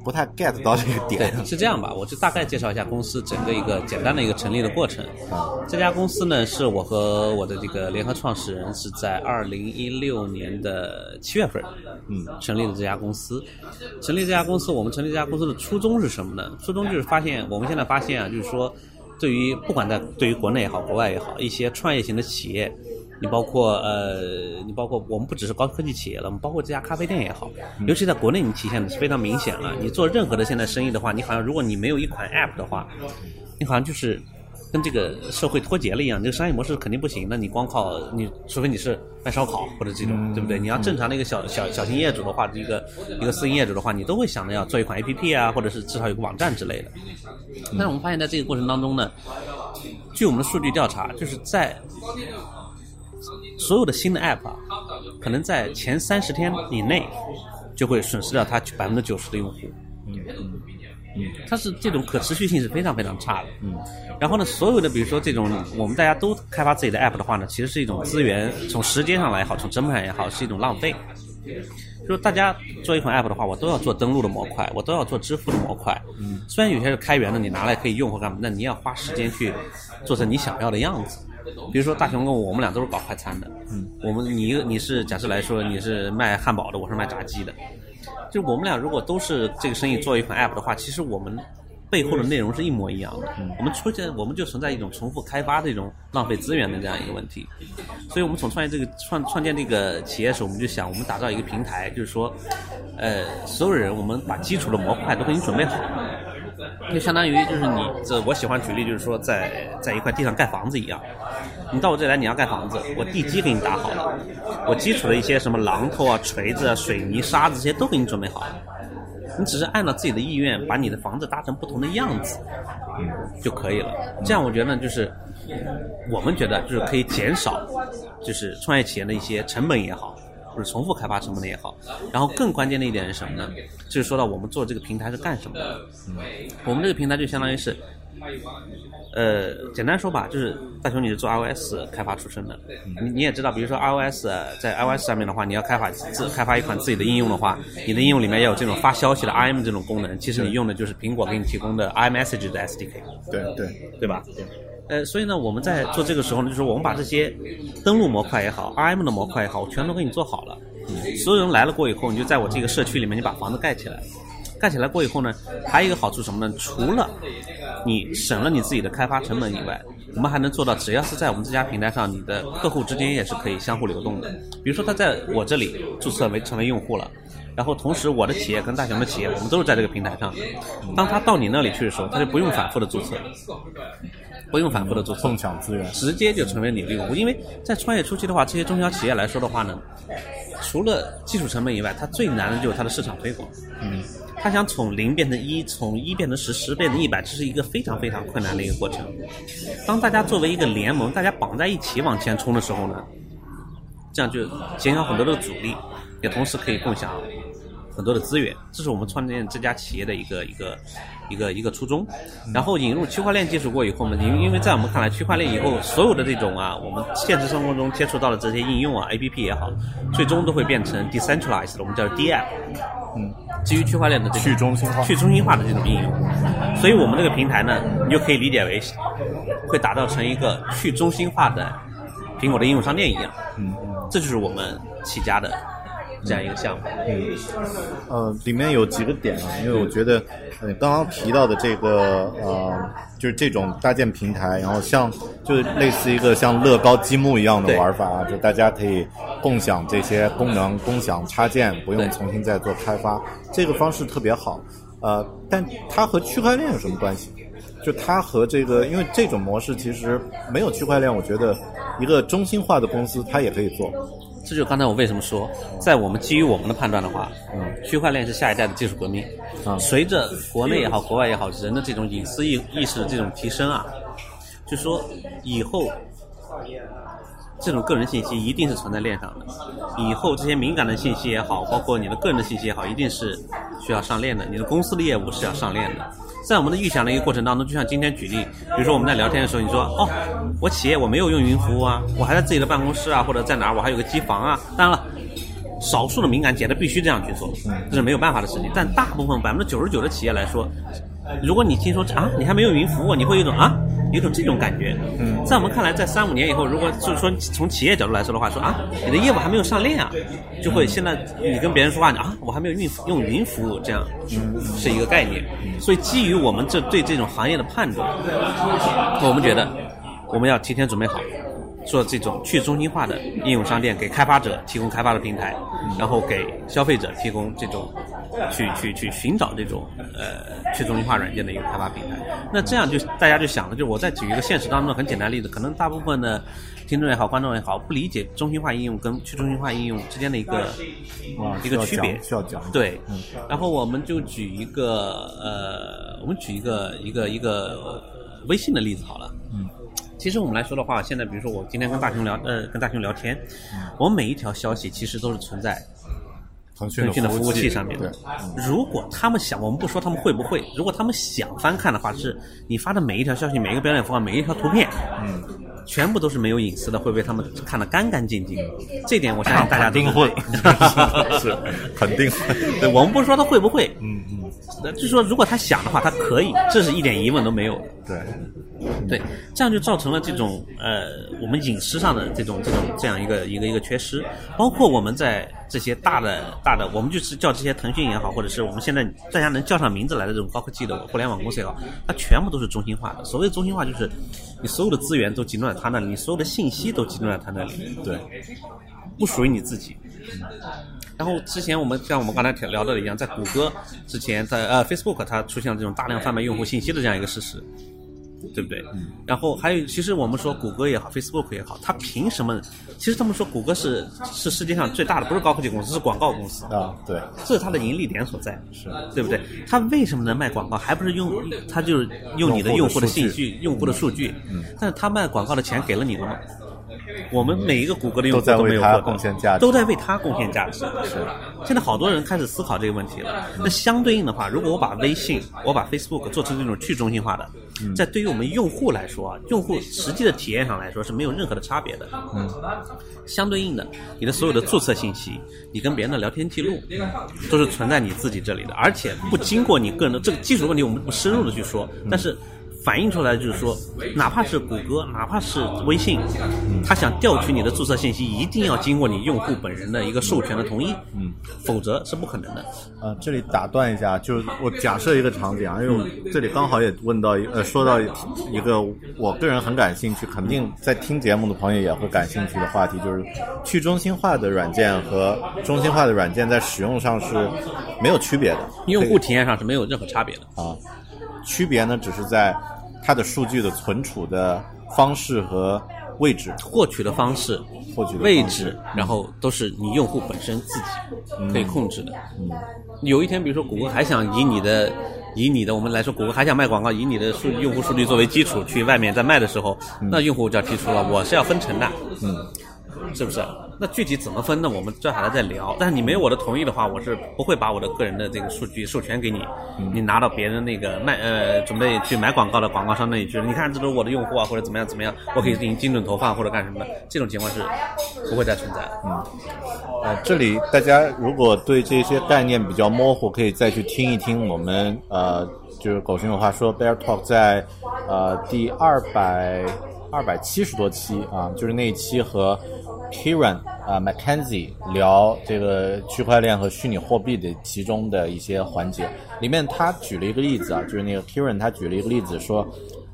不太 get 到这个对点。，是这样吧，我就大概介绍一下公司整个一个简单的一个成立的过程。啊，这家公司呢，是我和我的这个联合创始人是在二零一六年的七月份，嗯，成立的这家公司。成立这家公司，我们成立这家公司的初衷是什么呢？初衷就是发现，我们现在发现啊，就是说，对于不管在对于国内也好，国外也好，一些创业型的企业，你包括呃，你包括我们不只是高科技企业了，我们包括这家咖啡店也好，尤其在国内，你体现的是非常明显了。你做任何的现在生意的话，你好像如果你没有一款 App 的话，你好像就是跟这个社会脱节了一样，这个商业模式肯定不行。那你光靠你，除非你是卖烧烤或者这种，对不对？你要正常的一个小小小型业主的话，一个一个私营业主的话，你都会想着要做一款 APP 啊，或者是至少有个网站之类的。但是我们发现，在这个过程当中呢，据我们的数据调查，就是在所有的新的 App 啊，可能在前三十天以内就会损失掉它百分之九十的用户。嗯它是这种可持续性是非常非常差的。嗯，然后呢，所有的比如说这种我们大家都开发自己的 app 的话呢，其实是一种资源，从时间上来也好，从成本上也好，是一种浪费。就是大家做一款 app 的话，我都要做登录的模块，我都要做支付的模块。嗯，虽然有些是开源的，你拿来可以用或干嘛，那你要花时间去做成你想要的样子。比如说大雄跟我，我们俩都是搞快餐的。嗯，我们你你是假设来说你是卖汉堡的，我是卖炸鸡的。就我们俩如果都是这个生意做一款 app 的话，其实我们背后的内容是一模一样的。我们出现我们就存在一种重复开发的一种浪费资源的这样一个问题。所以我们从创业这个创创建这个企业的时候，我们就想我们打造一个平台，就是说，呃，所有人我们把基础的模块都给你准备好。就相当于就是你这，我喜欢举例，就是说在在一块地上盖房子一样，你到我这来，你要盖房子，我地基给你打好了，我基础的一些什么榔头啊、锤子啊、水泥、沙子这些都给你准备好了，你只是按照自己的意愿把你的房子搭成不同的样子，就可以了。这样我觉得呢，就是我们觉得就是可以减少，就是创业企业的一些成本也好。或者重复开发成本的也好，然后更关键的一点是什么呢？就是说到我们做这个平台是干什么的？我们这个平台就相当于是，呃，简单说吧，就是大雄你是做 iOS 开发出身的，你你也知道，比如说 iOS 在 iOS 上面的话，你要开发自开发一款自己的应用的话，你的应用里面要有这种发消息的 IM 这种功能，其实你用的就是苹果给你提供的 iMessage 的 SDK，对对，对吧？呃，所以呢，我们在做这个时候呢，就是我们把这些登录模块也好，RM 的模块也好，我全都给你做好了。所有人来了过以后，你就在我这个社区里面，你把房子盖起来。盖起来过以后呢，还有一个好处什么呢？除了你省了你自己的开发成本以外，我们还能做到，只要是在我们这家平台上，你的客户之间也是可以相互流动的。比如说他在我这里注册为成为用户了。然后同时，我的企业跟大雄的企业，我们都是在这个平台上的。当他到你那里去的时候，他就不用反复的注册，不用反复的注册，共享资源，直接就成为你的用户。因为在创业初期的话，这些中小企业来说的话呢，除了技术成本以外，它最难的就是它的市场推广。嗯，它想从零变成一，从一变成十，十变成一百，这是一个非常非常困难的一个过程。当大家作为一个联盟，大家绑在一起往前冲的时候呢，这样就减少很多的阻力，也同时可以共享。很多的资源，这是我们创建这家企业的一个一个一个一个初衷。然后引入区块链技术过以后呢，因因为在我们看来，区块链以后所有的这种啊，我们现实生活中接触到的这些应用啊，APP 也好，最终都会变成 decentralized，我们叫 DApp。嗯，基于区块链的这去中心化、去中心化的这种应用。所以我们这个平台呢，你就可以理解为会打造成一个去中心化的苹果的应用商店一样。嗯，这就是我们起家的。这样一个项目，嗯，呃，里面有几个点啊，因为我觉得，你，刚刚提到的这个，呃，就是这种搭建平台，然后像，就类似一个像乐高积木一样的玩法啊，就大家可以共享这些功能，共享插件，不用重新再做开发，这个方式特别好，呃，但它和区块链有什么关系？就它和这个，因为这种模式其实没有区块链，我觉得一个中心化的公司它也可以做。这就是刚才我为什么说，在我们基于我们的判断的话，嗯，区块链是下一代的技术革命。嗯随着国内也好，国外也好，人的这种隐私意意识的这种提升啊，就说以后这种个人信息一定是存在链上的。以后这些敏感的信息也好，包括你的个人的信息也好，一定是需要上链的。你的公司的业务是要上链的。在我们的预想的一个过程当中，就像今天举例，比如说我们在聊天的时候，你说哦，我企业我没有用云服务啊，我还在自己的办公室啊，或者在哪儿，我还有个机房啊。当然了。少数的敏感企业，必须这样去做，这是没有办法的事情。但大部分百分之九十九的企业来说，如果你听说啊，你还没有云服务，你会有一种啊，有一种这种感觉。嗯，在我们看来，在三五年以后，如果就是说从企业角度来说的话，说啊，你的业务还没有上链啊，就会现在你跟别人说话，你啊，我还没有运用云服务，这样是一个概念。所以基于我们这对这种行业的判断，我们觉得我们要提前准备好。做这种去中心化的应用商店，给开发者提供开发的平台，然后给消费者提供这种去去去寻找这种呃去中心化软件的一个开发平台。那这样就大家就想了，就我再举一个现实当中的很简单的例子，可能大部分的听众也好，观众也好，不理解中心化应用跟去中心化应用之间的一个一个区别，需要讲。对，然后我们就举一个呃，我们举一个一个一个微信的例子好了。嗯。其实我们来说的话，现在比如说我今天跟大熊聊，呃，跟大熊聊天，我们每一条消息其实都是存在腾讯的服务器上面的。如果他们想，我们不说他们会不会，如果他们想翻看的话，是你发的每一条消息、每一个标点符号、每一条图片，嗯，全部都是没有隐私的，会被他们看得干干净净。这点我相信大家肯定会，是肯定会。对，我们不说他会不会，嗯嗯，就是说如果他想的话，他可以，这是一点疑问都没有的。对。对，这样就造成了这种呃，我们隐私上的这种这种这样一个一个一个缺失，包括我们在这些大的大的，我们就是叫这些腾讯也好，或者是我们现在大家能叫上名字来的这种高科技的互联网公司也好，它全部都是中心化的。所谓中心化，就是你所有的资源都集中在它那里，你所有的信息都集中在它那里，对，不属于你自己。然后之前我们像我们刚才聊到的一样，在谷歌之前，在呃 Facebook 它出现了这种大量贩卖用户信息的这样一个事实。对不对？嗯。然后还有，其实我们说谷歌也好，Facebook 也好，它凭什么？其实他们说谷歌是是世界上最大的，不是高科技公司，是广告公司啊。对，这是它的盈利点所在，是对不对？它为什么能卖广告？还不是用它就是用你的用户的信息、用户的数据。嗯。但是它卖广告的钱给了你了吗？我们每一个谷歌的用户都在为他贡献价值，都在为他贡献价值。是。现在好多人开始思考这个问题了。那相对应的话，如果我把微信、我把 Facebook 做成这种去中心化的，在对于我们用户来说啊，用户实际的体验上来说是没有任何的差别的。嗯。相对应的，你的所有的注册信息，你跟别人的聊天记录，都是存在你自己这里的，而且不经过你个人的这个技术问题，我们不深入的去说，但是。反映出来就是说，哪怕是谷歌，哪怕是微信，他想调取你的注册信息，一定要经过你用户本人的一个授权的同意，嗯，否则是不可能的。呃，这里打断一下，就是我假设一个场景啊，因为我这里刚好也问到一呃，说到一个我个人很感兴趣，肯定在听节目的朋友也会感兴趣的话题，就是去中心化的软件和中心化的软件在使用上是没有区别的，用户体验上是没有任何差别的啊，区别呢只是在。它的数据的存储的方式和位置，获取的方式、获取的位置，然后都是你用户本身自己可以控制的。嗯，有一天，比如说谷歌还想以你的、以你的，我们来说，谷歌还想卖广告，以你的数用户数据作为基础去外面再卖的时候，那用户就要提出了，我是要分成的。嗯。是不是？那具体怎么分呢？我们接下来再聊。但是你没有我的同意的话，我是不会把我的个人的这个数据授权给你。你拿到别人那个卖呃准备去买广告的广告商那里去，你看这都是我的用户啊，或者怎么样怎么样，我可以进行精准投放或者干什么的。这种情况是不会再存在。嗯，呃，这里大家如果对这些概念比较模糊，可以再去听一听我们呃，就是狗熊有话说 Bear Talk 在呃第二百二百七十多期啊，就是那一期和。Kiran 啊，Mackenzie 聊这个区块链和虚拟货币的其中的一些环节，里面他举了一个例子啊，就是那个 Kiran 他举了一个例子说，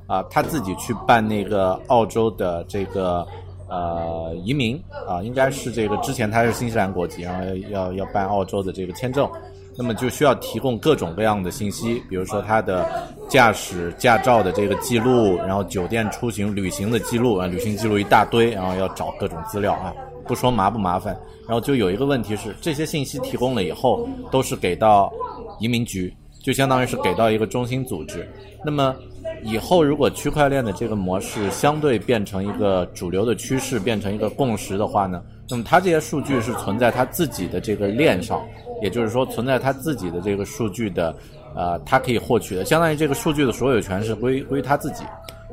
啊，他自己去办那个澳洲的这个呃移民啊，应该是这个之前他是新西兰国籍，然后要要办澳洲的这个签证，那么就需要提供各种各样的信息，比如说他的驾驶驾照的这个记录，然后酒店出行旅行的记录啊，旅行记录一大堆，然后要找各种资料啊，不说麻不麻烦，然后就有一个问题是，这些信息提供了以后，都是给到移民局，就相当于是给到一个中心组织。那么以后如果区块链的这个模式相对变成一个主流的趋势，变成一个共识的话呢，那么它这些数据是存在它自己的这个链上，也就是说存在它自己的这个数据的，呃，它可以获取的，相当于这个数据的所有权是归归他自己。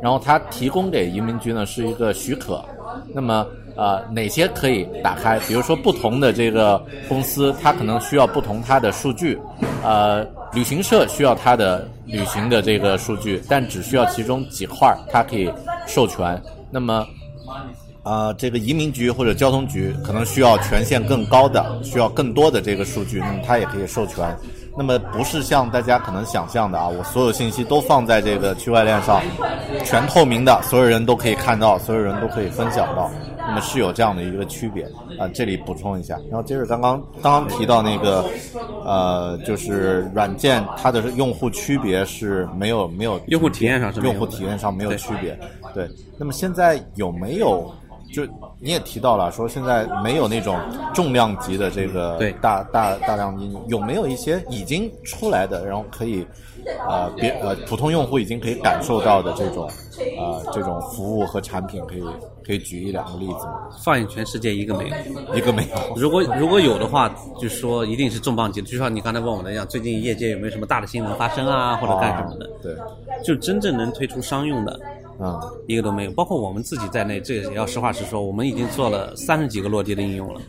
然后它提供给移民局呢是一个许可，那么呃哪些可以打开？比如说不同的这个公司，它可能需要不同它的数据，呃，旅行社需要它的旅行的这个数据，但只需要其中几块，它可以授权。那么啊，这个移民局或者交通局可能需要权限更高的，需要更多的这个数据，那么它也可以授权。那么不是像大家可能想象的啊，我所有信息都放在这个区块链上，全透明的，所有人都可以看到，所有人都可以分享到。那么是有这样的一个区别啊，这里补充一下。然后接着刚刚刚刚提到那个，呃，就是软件它的用户区别是没有没有用户体验上是用户体验上没有区别。对，那么现在有没有？就你也提到了，说现在没有那种重量级的这个大大大量应用，有没有一些已经出来的，然后可以呃别呃普通用户已经可以感受到的这种呃这种服务和产品，可以可以举一两个例子吗？放眼全世界一个没有，一个没有。如果如果有的话，就说一定是重磅级的，就像你刚才问我的一样，最近业界有没有什么大的新闻发生啊，或者干什么的？对，就真正能推出商用的。啊，一个都没有，包括我们自己在内，这个也要实话实说，我们已经做了三十几个落地的应用了，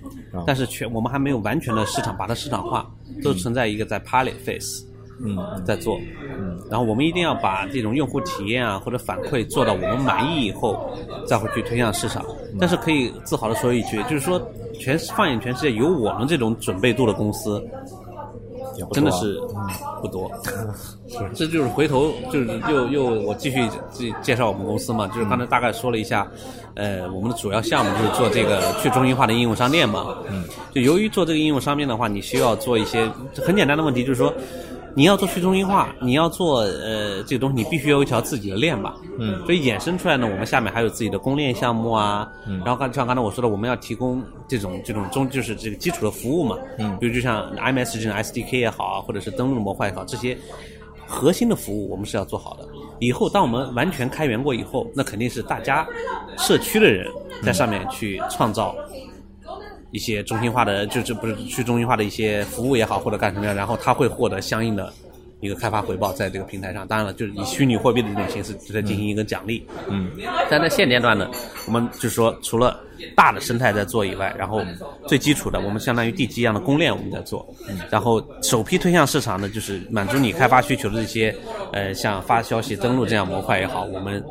但是全我们还没有完全的市场把它市场化，都存在一个在 pilot phase，嗯，在做，嗯，然后我们一定要把这种用户体验啊或者反馈做到我们满意以后，再会去推向市场。但是可以自豪的说一句，就是说全放眼全世界，有我们这种准备度的公司。真的是不多，这就是回头就是又又我继续介介绍我们公司嘛，就是刚才大概说了一下，呃，我们的主要项目就是做这个去中心化的应用商店嘛，嗯，就由于做这个应用商店的话，你需要做一些很简单的问题，就是说。你要做去中心化，你要做呃这个东西，你必须要有一条自己的链吧。嗯。所以衍生出来呢，我们下面还有自己的公链项目啊。嗯。然后刚像刚才我说的，我们要提供这种这种中就是这个基础的服务嘛。嗯。比如就像 IMS 这种 SDK 也好啊，或者是登录模块也好，这些核心的服务我们是要做好的。以后当我们完全开源过以后，那肯定是大家社区的人在上面去创造。一些中心化的，就就不是去中心化的一些服务也好，或者干什么样，然后他会获得相应的一个开发回报，在这个平台上。当然了，就是以虚拟货币的这种形式在进行一个奖励。嗯。但在现阶段呢，我们就是说，除了大的生态在做以外，然后最基础的，我们相当于地基一样的公链我们在做。嗯。然后首批推向市场的，就是满足你开发需求的这些，呃，像发消息、登录这样模块也好，我们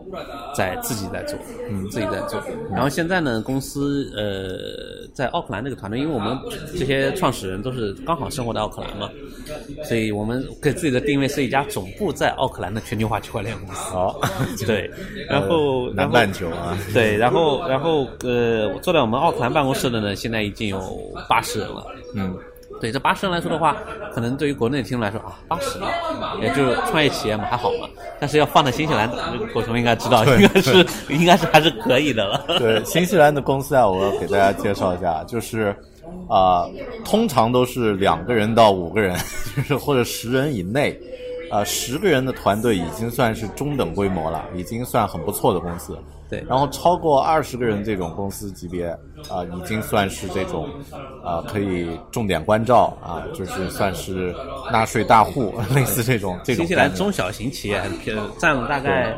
在自己在做，嗯，自己在做。然后现在呢，公司呃。在奥克兰这个团队，因为我们这些创始人都是刚好生活在奥克兰嘛，所以我们给自己的定位是一家总部在奥克兰的全球化区块链公司。好，对，然后南半球啊，对，然后然后呃，坐在我们奥克兰办公室的呢，现在已经有八十人了。嗯。对这八十人来说的话，可能对于国内的听众来说啊，八十人，也就是创业企业嘛，还好嘛。但是要放在新西兰，狗熊应该知道，应该是应该是还是可以的了。对，新西兰的公司啊，我要给大家介绍一下，就是啊，通常都是两个人到五个人，就是或者十人以内，啊，十个人的团队已经算是中等规模了，已经算很不错的公司。对，然后超过二十个人这种公司级别啊，已经算是这种啊可以重点关照啊，就是算是纳税大户，类似这种这种。新西兰中小型企业偏占了大概，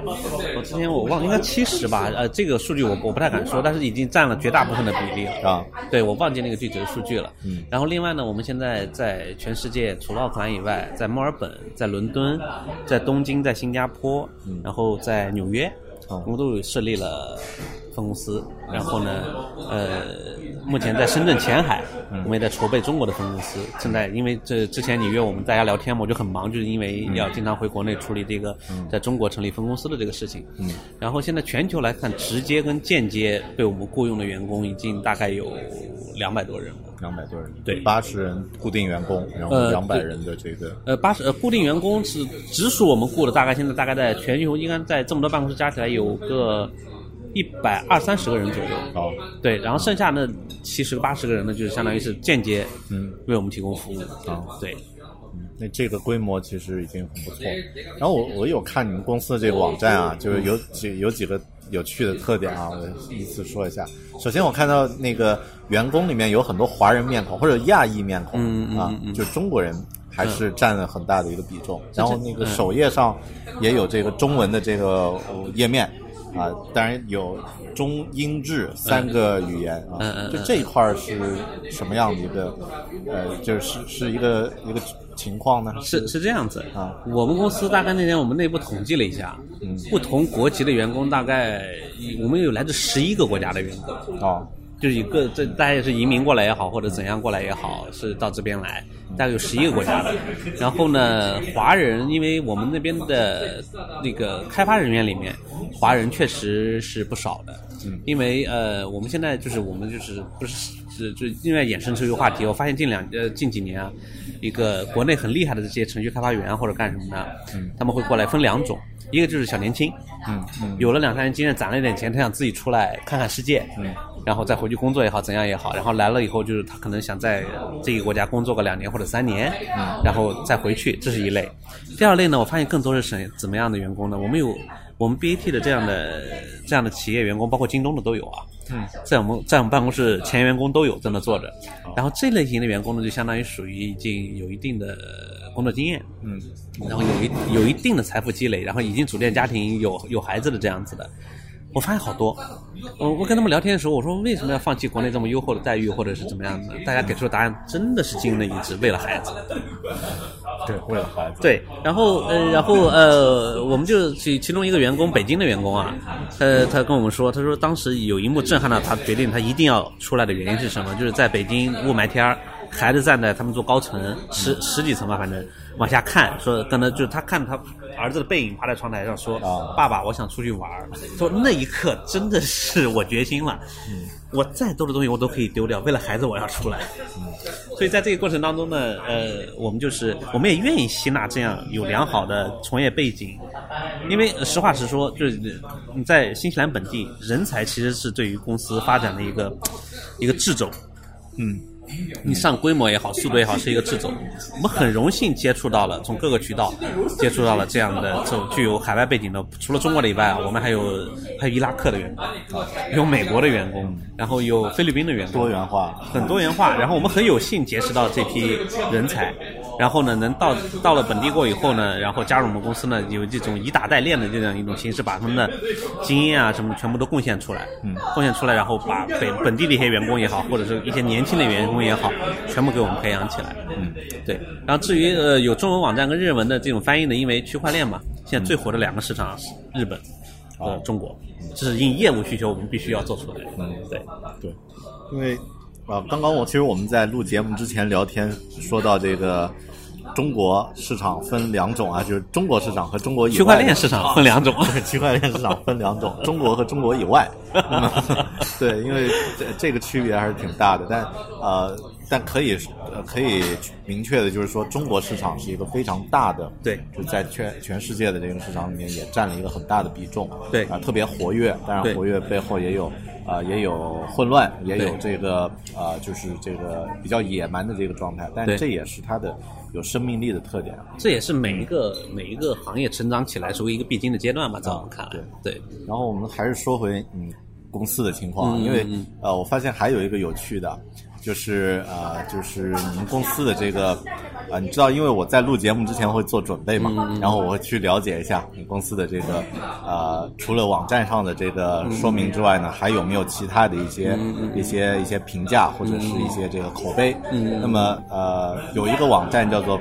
我之前我忘应该七十吧，呃，这个数据我我不太敢说，但是已经占了绝大部分的比例了啊。对，我忘记那个具体的数据了。嗯。然后另外呢，我们现在在全世界除了奥克兰以外，在墨尔本、在伦敦、在东京、在新加坡，然后在纽约。我们都设立了分公司，然后呢，呃，目前在深圳前海，我们也在筹备中国的分公司。正在因为这之前你约我们大家聊天嘛，我就很忙，就是因为要经常回国内处理这个在中国成立分公司的这个事情。嗯。然后现在全球来看，直接跟间接被我们雇佣的员工已经大概有两百多人了。两百多人。对。八十人固定员工，然后两百人的这个。呃，八十呃固定员工是直属我们雇的，大概现在大概在全球应该在这么多办公室加起来有个。一百二三十个人左右。哦，对，然后剩下那七十个八十个人呢，就是相当于是间接嗯为我们提供服务。啊，对，那这个规模其实已经很不错。然后我我有看你们公司的这个网站啊，就是有几有几个有趣的特点啊，我依次说一下。首先我看到那个员工里面有很多华人面孔或者亚裔面孔嗯嗯啊嗯，嗯就中国人还是占了很大的一个比重。然后那个嗯首页上也有这个中文的这个呃页面。啊，当然有中英日三个语言啊，就这一块儿是什么样的一个，呃，就是是一个一个情况呢？是是这样子啊。我们公司大概那天我们内部统计了一下，嗯不同国籍的员工大概我们有来自十一个国家的员工。哦，就是一个这大家也是移民过来也好，或者怎样过来也好，是到这边来，大概有十一个国家的。然后呢，华人，因为我们那边的那个开发人员里面，华人确实是不少的。嗯因为呃，我们现在就是我们就是不是是就另外衍生出一个话题，我发现近两呃近几年啊，一个国内很厉害的这些程序开发员或者干什么的，他们会过来分两种，一个就是小年轻，嗯嗯有了两三年经验，攒了一点钱，他想自己出来看看世界，嗯，然后再回去工作也好，怎样也好，然后来了以后，就是他可能想在这个国家工作个两年或者三年，嗯，然后再回去，这是一类。第二类呢，我发现更多是什怎么样的员工呢？我们有我们 BAT 的这样的这样的企业员工，包括京东的都有啊，嗯，在我们在我们办公室前员工都有在那坐着，然后这类型的员工呢，就相当于属于已经有一定的工作经验，嗯。然后有一有一定的财富积累，然后已经组建家庭、有有孩子的这样子的，我发现好多。我我跟他们聊天的时候，我说为什么要放弃国内这么优厚的待遇，或者是怎么样的？大家给出的答案真的是惊人一致，为了孩子。对，为了孩子，对，然后呃，然后呃，我们就其其中一个员工，北京的员工啊，他，他跟我们说，他说当时有一幕震撼了他，决定他一定要出来的原因是什么？就是在北京雾霾天儿，孩子站在他们做高层十十几层吧，反正往下看，说跟他就是他看他儿子的背影趴在窗台上说，啊爸爸，我想出去玩儿。说那一刻真的是我决心了，我再多的东西我都可以丢掉，为了孩子我要出来。所以在这个过程当中呢，呃，我们就是我们也愿意吸纳这样有良好的从业背景，因为呃实话实说，就是你在新西兰本地，人才其实是对于公司发展的一个一个掣肘。嗯你上规模也好，速度也好，是一个制肘。我们很荣幸接触到了，从各个渠道接触到了这样的这种具有海外背景的，除了中国的以外啊，我们还有还有伊拉克的员工，有美国的员工，然后有菲律宾的员工，多元化，很多元化。然后我们很有幸结识到这批人才，然后呢，能到到了本地过以后呢，然后加入我们公司呢，有这种以打代练的这样一种形式，把他们的经验啊什么全部都贡献出来，嗯，贡献出来，然后把本本地的一些员工也好，或者是一些年轻的员工也好，全部给我们培养起来，嗯，对。然后至于呃有中文网站跟日文的这种翻译呢，因为区块链嘛，现在最火的两个市场是日本和中国，这是因业务需求我们必须要做出来，嗯，对。对，因为啊，刚刚我其实我们在录节目之前聊天说到这个中国市场分两种啊，就是中国市场和中国以外区块链市场分两种对，区块链市场分两种，中国和中国以外。对，因为这这个区别还是挺大的，但呃，但可以呃可以明确的就是说，中国市场是一个非常大的，对就在全全世界的这个市场里面也占了一个很大的比重，对啊、特别活跃，当然活跃背后也有。啊、也有混乱，也有这个啊、就是这个比较野蛮的这个状态，但这也是它的有生命力的特点。这也是每一个每一个行业成长起来作为一个必经的阶段吧，在我们看来，对然后我们还是说回嗯公司的情况，嗯因为嗯。呃我发现还有一个有趣的，就是呃就是你们公司的这个啊、你知道，因为我在录节目之前会做准备嘛，嗯然后我会去了解一下你公司的这个呃除了网站上的这个说明之外呢，还有没有其他的一些、一些一些评价或者是一些这个口碑。嗯那么呃有一个网站叫做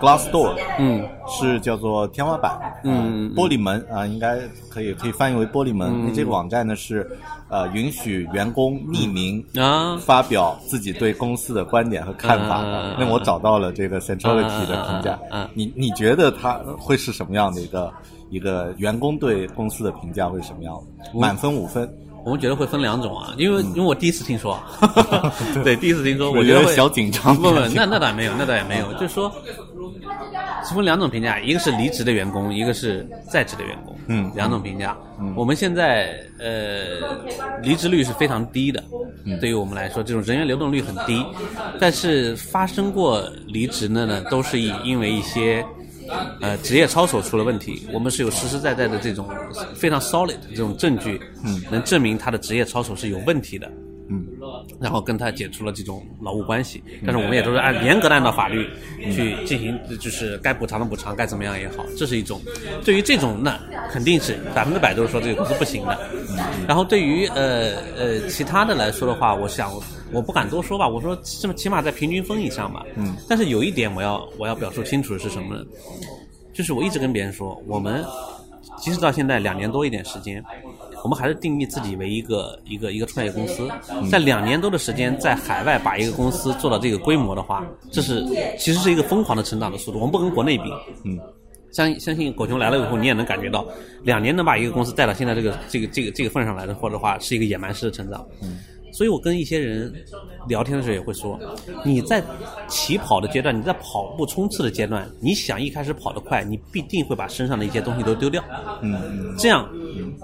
Glass Glassdoor，嗯。是叫做天花板，嗯呃玻璃门啊、应该可以可以翻译为玻璃门。因为这个网站呢是呃允许员工匿名啊。发表自己对公司的观点和看法。的。那我找到了这个 Centrality 的评价。你你觉得它会是什么样的一个一个员工对公司的评价会是什么样的？满分五分，我们觉得会分两种啊，因为因为我第一次听说，对，第一次听说，我觉得小紧张不不，那那倒也没有，那倒也没有，就是说，是分两种评价，一个是离职的员工，一个是在职的员工。嗯两种评价。我们现在呃离职率是非常低的，嗯对于我们来说，这种人员流动率很低。但是发生过离职的呢，都是以因为一些呃职业操守出了问题。我们是有实实在在的这种非常 solid 的这种证据，嗯，能证明他的职业操守是有问题的。嗯，然后跟他解除了这种劳务关系，但是我们也都是按严格的按照法律去进行，就是该补偿的补偿，该怎么样也好，这是一种。对于这种那肯定是百分之百都是说这个公司不行的。然后对于呃呃其他的来说的话，我想我不敢多说吧，我说这么起码在平均分以上吧。嗯。但是有一点我要我要表述清楚的是什么呢？就是我一直跟别人说，我们即使到现在两年多一点时间，我们还是定义自己为一个一个一个创业公司，在两年多的时间，在海外把一个公司做到这个规模的话，这是其实是一个疯狂的成长的速度。我们不跟国内比，嗯，相相信狗熊来了以后，你也能感觉到，两年能把一个公司带到现在这个这个这个这个份上来的，或者话是一个野蛮式的成长。嗯，所以我跟一些人聊天的时候也会说，你在起跑的阶段，你在跑步冲刺的阶段，你想一开始跑得快，你必定会把身上的一些东西都丢掉。嗯嗯这样，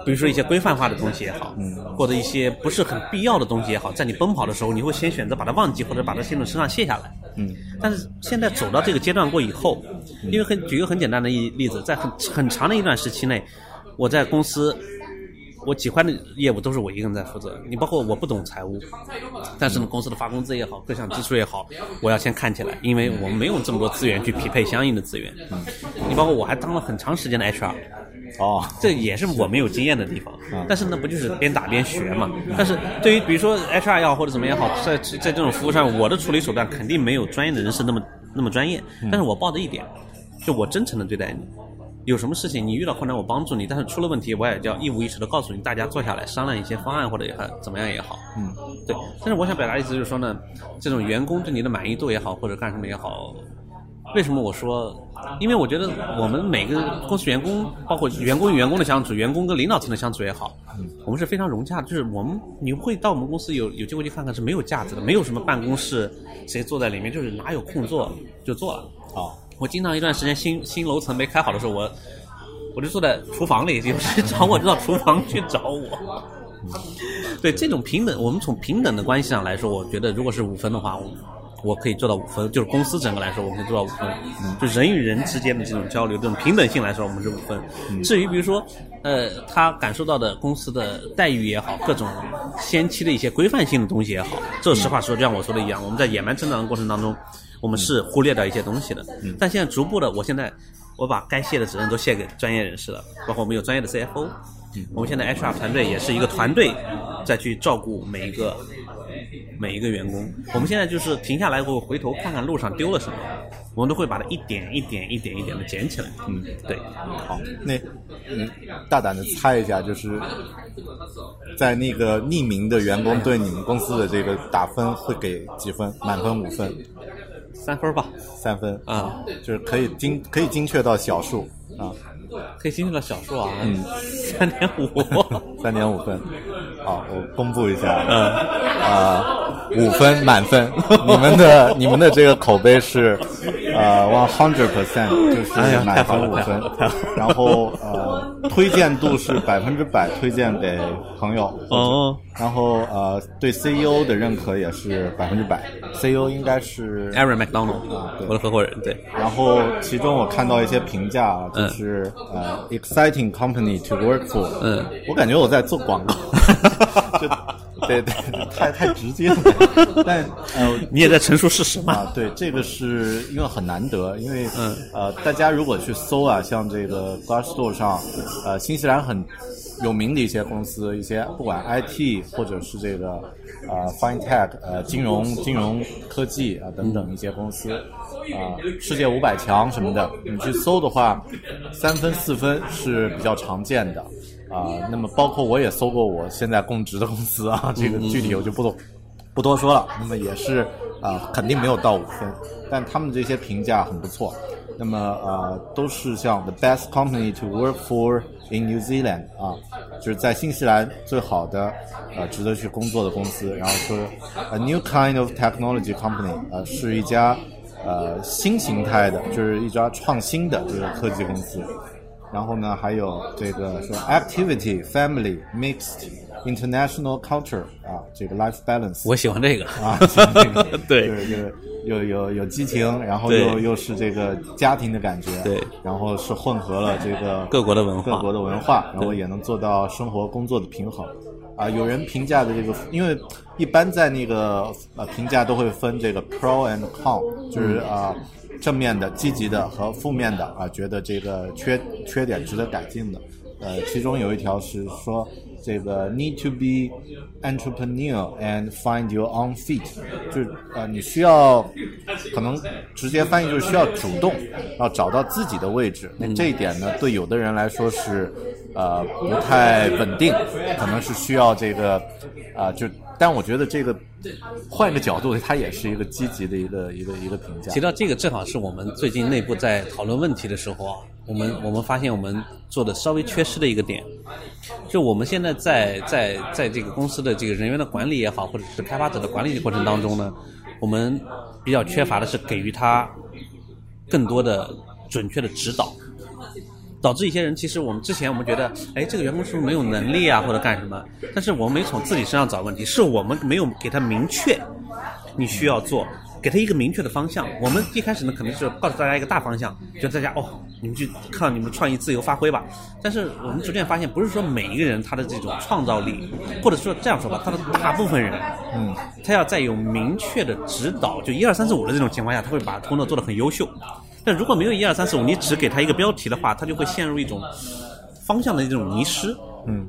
比如说一些规范化的东西也好，或者一些不是很必要的东西也好，在你奔跑的时候，你会先选择把它忘记，或者把它先从身上卸下来。嗯，但是现在走到这个阶段过以后，因为很举一个很简单的一例子，在很很长的一段时期内，我在公司。我喜欢的业务都是我一个人在负责，你包括我不懂财务，但是呢，公司的发工资也好，各项支出也好，我要先看起来，因为我们没有这么多资源去匹配相应的资源。你包括我还当了很长时间的 HR，哦，这也是我没有经验的地方。但是那，不就是边打边学嘛？但是对于比如说 HR 也好或者怎么也好，在在这种服务上，我的处理手段肯定没有专业的人士那么那么专业。但是我抱着一点，就我真诚的对待你。有什么事情你遇到困难我帮助你，但是出了问题我也要一五一十的告诉你，大家坐下来商量一些方案或者也好怎么样也好。嗯，对。但是我想表达的意思就是说呢，这种员工对你的满意度也好或者干什么也好，为什么我说？因为我觉得我们每个公司员工，包括员工与员工的相处，员工跟领导层的相处也好，我们是非常融洽的。就是我们你会到我们公司有有机会去看看是没有架子的，没有什么办公室谁坐在里面，就是哪有空做就坐了。哦，我经常一段时间新新楼层没开好的时候，我我就坐在厨房里，有谁找我就到厨房去找我。对这种平等，我们从平等的关系上来说，我觉得如果是五分的话，我我可以做到五分，就是公司整个来说，我可以做到五分。就人与人之间的这种交流，这种平等性来说，我们是五分。至于比如说，呃，他感受到的公司的待遇也好，各种先期的一些规范性的东西也好，这实话说，就像我说的一样，我们在野蛮成长的过程当中，我们是忽略掉一些东西的。但现在逐步的，我现在我把该卸的责任都卸给专业人士了，包括我们有专业的 CFO。我们现在 HR 团队也是一个团队，在去照顾每一个每一个员工。我们现在就是停下来后回头看看路上丢了什么，我们都会把它一点一点一点一点的捡起来。嗯，对。好，那嗯，大胆的猜一下，就是在那个匿名的员工对你们公司的这个打分会给几分？满分五分，三分吧，三分。啊，就是可以精可以精确到小数。啊，可以精确到小数啊，嗯，三点五，三点五分。好，我公布一下，嗯，啊，五分满分，你们的你们的这个口碑是呃 one hundred percent，就是满分五分。然后呃推荐度是百分之百推荐给朋友，哦，然后呃对 CEO 的认可也是百分之百，CEO 应该是 Aaron McDonald，对。我的合伙人，对，然后其中我看到一些评价啊，就是、呃，exciting company to work for。嗯，我感觉我在做广告，就 对对，太太直接了。但呃，你也在陈述事实嘛？啊，对，这个是因为很难得，因为嗯呃，大家如果去搜啊，像这个 Glassdoor 上，呃，新西兰很有名的一些公司，一些不管 IT 或者是这个呃 FinTech 呃金融金融科技啊等等一些公司啊、世界五百强什么的，你去搜的话，三分四分是比较常见的啊、那么包括我也搜过我现在供职的公司啊，这个具体我就不多不多说了。那么也是啊、肯定没有到五分，但他们这些评价很不错。那么呃，都是像 the best company to work for in New Zealand 啊，就是在新西兰最好的呃值得去工作的公司。然后说 a new kind of technology company 呃是一家呃新形态的，就是一家创新的这个科技公司。然后呢，还有这个说 activity family mixed international culture 啊，这个 life balance 我喜欢这个。啊，这个。对。就是就是有有有激情，然后又又是这个家庭的感觉，对，然后是混合了这个各国的文化。各国的文化，然后也能做到生活工作的平衡。啊，有人评价的这个，因为一般在那个呃评价都会分这个 pro and con，就是嗯啊、正面的、积极的和负面的啊，觉得这个缺缺点值得改进的。呃，其中有一条是说这个 need to be entrepreneur and find your own feet，就是呃你需要可能直接翻译就是需要主动，要找到自己的位置。那这一点呢，对有的人来说是呃不太稳定，可能是需要这个啊、就但我觉得这个换一个角度，它也是一个积极的一个一个一个评价提。到这个，正好是我们最近内部在讨论问题的时候啊，我们我们发现我们做的稍微缺失的一个点，就我们现在在在在这个公司的这个人员的管理也好，或者是开发者的管理的过程当中呢，我们比较缺乏的是给予他更多的准确的指导。导致一些人，其实我们之前我们觉得，哎，这个员工是不是没有能力啊，或者干什么？但是我们没从自己身上找问题，是我们没有给他明确你需要做，给他一个明确的方向。我们一开始呢，肯定是告诉大家一个大方向，就大家哦，你们去看你们创意自由发挥吧。但是我们逐渐发现，不是说每一个人他的这种创造力，或者说这样说吧，他的大部分人，嗯，他要在有明确的指导，就一二三四五的这种情况下，他会把工作做得很优秀。但如果没有一二三四五，你只给他一个标题的话，他就会陷入一种方向的这种迷失。嗯，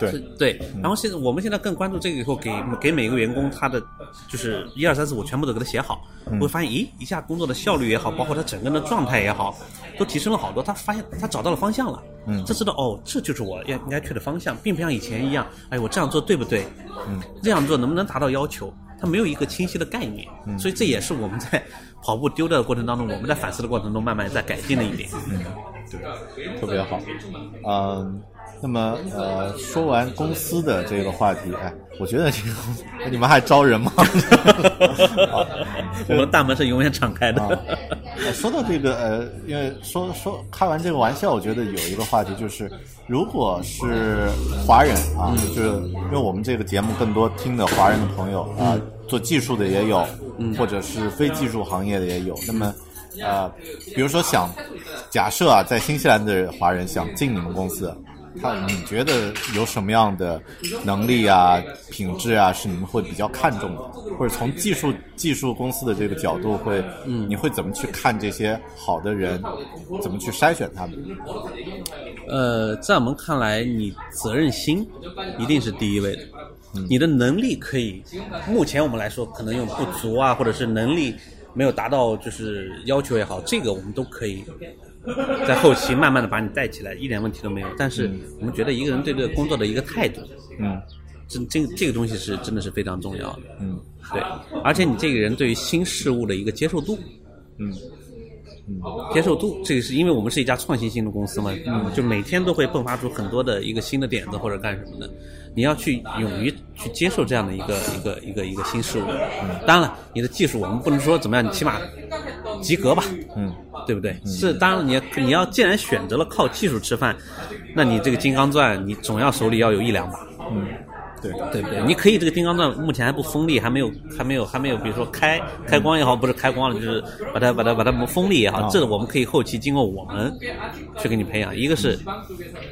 对，对。然后现在我们现在更关注这个以后，给给每个员工他的就是一二三四五全部都给他写好，嗯会发现，咦，一下工作的效率也好，包括他整个人的状态也好，都提升了好多。他发现他找到了方向了，嗯，他知道哦，这就是我要应该去的方向，并不像以前一样，哎，我这样做对不对？嗯，这样做能不能达到要求？他没有一个清晰的概念，所以这也是我们在跑步丢掉的过程当中，我们在反思的过程中慢慢在改进了一点。嗯，对特别好。嗯，那么呃，说完公司的这个话题，哎，我觉得这个公司你们还招人吗？我们大门是永远敞开的。说到这个呃，因为说说开完这个玩笑，我觉得有一个话题就是，如果是华人啊，就是因为我们这个节目更多听的华人的朋友啊，做技术的也有，或者是非技术行业的也有。那么呃，比如说想假设啊，在新西兰的华人想进你们公司。他你觉得有什么样的能力啊、品质啊，是你们会比较看重的？或者从技术技术公司的这个角度会，嗯，你会怎么去看这些好的人？怎么去筛选他们？呃，在我们看来，你责任心一定是第一位的。你的能力可以，目前我们来说可能有不足啊，或者是能力没有达到就是要求也好，这个我们都可以 在后期慢慢的把你带起来，一点问题都没有。但是我们觉得一个人对这个工作的一个态度，嗯。这这这个东西是真的是非常重要的。嗯。对，而且你这个人对于新事物的一个接受度，嗯。嗯。接受度，这个是因为我们是一家创新性的公司嘛，嗯，就每天都会迸发出很多的一个新的点子或者干什么的，你要去勇于去接受这样的一个一个一个一个新事物。嗯，当然了，你的技术我们不能说怎么样，你起码及格吧，嗯，对不对？是，当然你你要既然选择了靠技术吃饭，那你这个金刚钻你总要手里要有一两把。嗯，对，对不对？你可以这个金刚钻目前还不锋利，还没有还没有还没有，比如说开开光也好，不是开光了，就是把它把它把它磨锋利也好，这我们可以后期经过我们去给你培养。一个是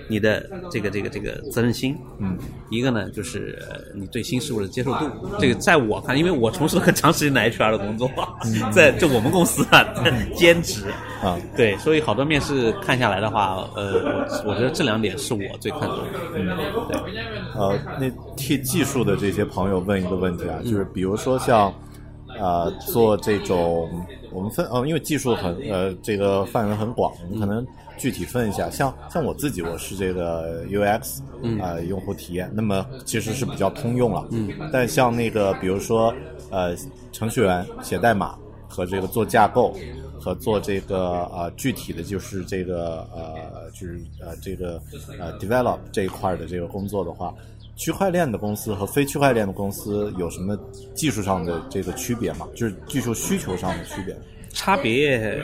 你的这个这个这个责任心，嗯，一个呢就是呃你对新事物的接受度。这个在我看，因为我从事了很长时间的 HR 的工作，在就我们公司啊兼职啊，对，所以好多面试看下来的话，呃，我我觉得这两点是我最看重的。嗯，对。呃，那替技术的这些朋友问一个问题啊，就是比如说像呃做这种我们分呃，因为技术很呃这个范围很广，我们可能具体分一下。像像我自己，我是这个 UX 呃用户体验，那么其实是比较通用了。嗯，但像那个比如说呃程序员写代码和这个做架构。和做这个呃具体的就是这个呃就是呃这个呃 develop 这一块的这个工作的话，区块链的公司和非区块链的公司有什么技术上的这个区别吗？就是技术需求上的区别？差别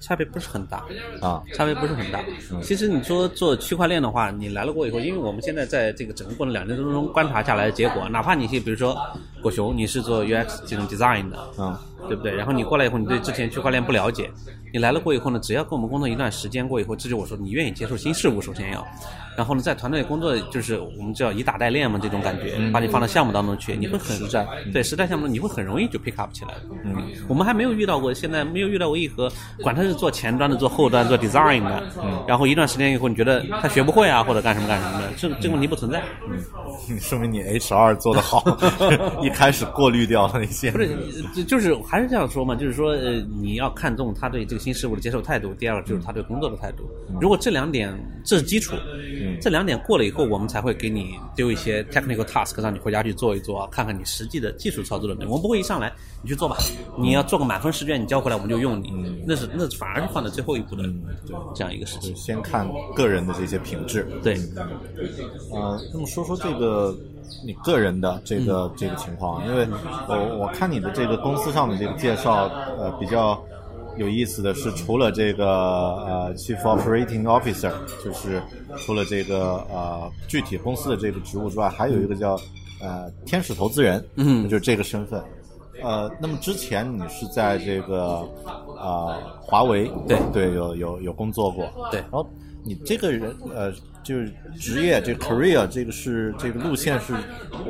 差别不是很大啊，差别不是很大。其实你说做区块链的话，你来了过以后，因为我们现在在这个整个过程两年当中观察下来的结果，哪怕你是比如说果熊，你是做 UX 这种 design 的，嗯，对不对？然后你过来以后，你对之前区块链不了解，你来了过以后呢，只要跟我们工作一段时间过以后，这就我说你愿意接受新事物，首先要，然后呢，在团队工作就是我们叫以打代练嘛，这种感觉，把你放到项目当中去，你会很实战对实战项目你会很容易就 pick up 起来。嗯，我们还没有遇到过，现在没有遇到过一盒，管他是做前端的、做后端、做 design 的，嗯，然后一段时间以后，你觉得他学不会啊，或者干什么干什么的，这这个问题不存在。嗯，说明你 HR 做的好 一开始过滤掉了那些。不是，就就是还是这样说嘛，就是说，呃，你要看重他对这个新事物的接受态度，第二个就是他对工作的态度。如果这两点这是基础，这两点过了以后，我们才会给你丢一些 technical task，让你回家去做一做，看看你实际的技术操作的能力。我们不会一上来你去做吧，你要做个满分试卷，你交回来我们就用你，那是那反而是放在最后一步的这样一个事情。先看个人的这些品质。对，呃，那么说说这个你个人的这个、这个情况，因为我我看你的这个公司上的这个介绍，呃，比较有意思的是，除了这个呃 Chief Operating Officer，就是除了这个呃具体公司的这个职务之外，还有一个叫呃天使投资人，嗯。就是这个身份。呃，那么之前你是在这个呃华为对。对有有有工作过，对。然后你这个人呃，就是职业这个 career 这个是这个路线是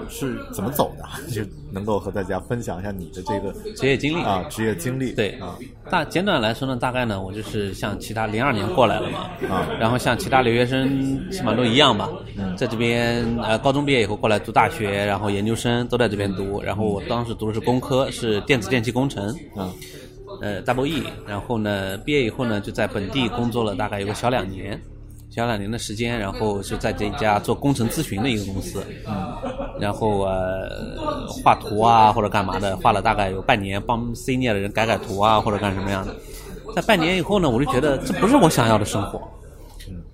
是怎么走的？就能够和大家分享一下你的这个职业经历啊职业经历。对啊，大简短来说呢，大概呢，我就是像其他零二年过来了嘛，啊。然后像其他留学生基本上都一样吧，在这边呃高中毕业以后过来读大学，然后研究生都在这边读，然后我当时读的是工科，是电子电气工程，嗯呃 double 然后呢毕业以后呢就在本地工作了大概有个小两年，小两年的时间，然后就在这家做工程咨询的一个公司，然后呃画图啊或者干嘛的，画了大概有半年，帮 senior 的人改改图啊或者干什么样的。在半年以后呢，我就觉得这不是我想要的生活。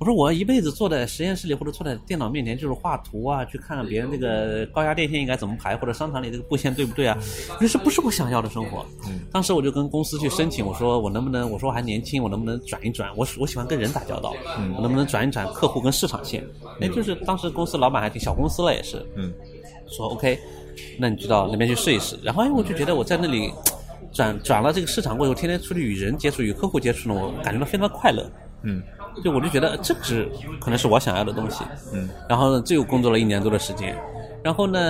我说我一辈子坐在实验室里或者坐在电脑面前，就是画图啊，去看看别人那个高压电线应该怎么排，或者商场里这个布线对不对啊？我说这不是我想要的生活。当时我就跟公司去申请，我说我能不能，我说我还年轻，我能不能转一转？我我喜欢跟人打交道，我能不能转一转客户跟市场线？哎，就是当时公司老板还挺小公司了，也是，嗯，说 OK，那你就到那边去试一试。然后哎，我就觉得我在那里转转了这个市场过后，天天出去与人接触、与客户接触呢，我感觉到非常快乐。嗯，就我就觉得这只可能是我想要的东西。嗯，然后呢，这又工作了一年多的时间。然后呢，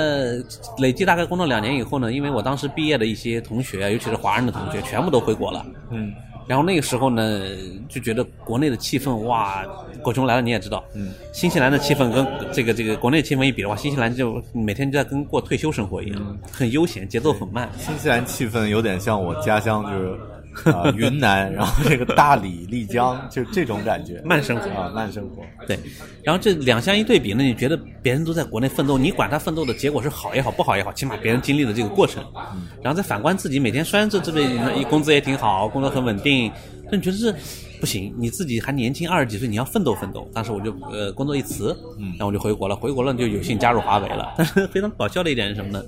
累计大概工作两年以后呢，因为我当时毕业的一些同学，尤其是华人的同学，全部都回国了。嗯，然后那个时候呢，就觉得国内的气氛哇，狗熊来了你也知道，嗯，新西兰的气氛跟这个这个国内气氛一比的话，新西兰就每天就在跟过退休生活一样，很悠闲，节奏很慢。新西兰气氛有点像我家乡，就是啊、云南，然后这个大理、丽江，就这种感觉，慢生活啊，慢生活。对，然后这两相一对比呢，你觉得别人都在国内奋斗，你管他奋斗的结果是好也好，不好也好，起码别人经历了这个过程，嗯然后再反观自己，每天虽然这这边工资也挺好，工作很稳定，但你觉得这不行，你自己还年轻，二十几岁，你要奋斗奋斗。当时我就呃工作一辞，然后我就回国了，回国了就有幸加入华为了。但是非常搞笑的一点是什么呢？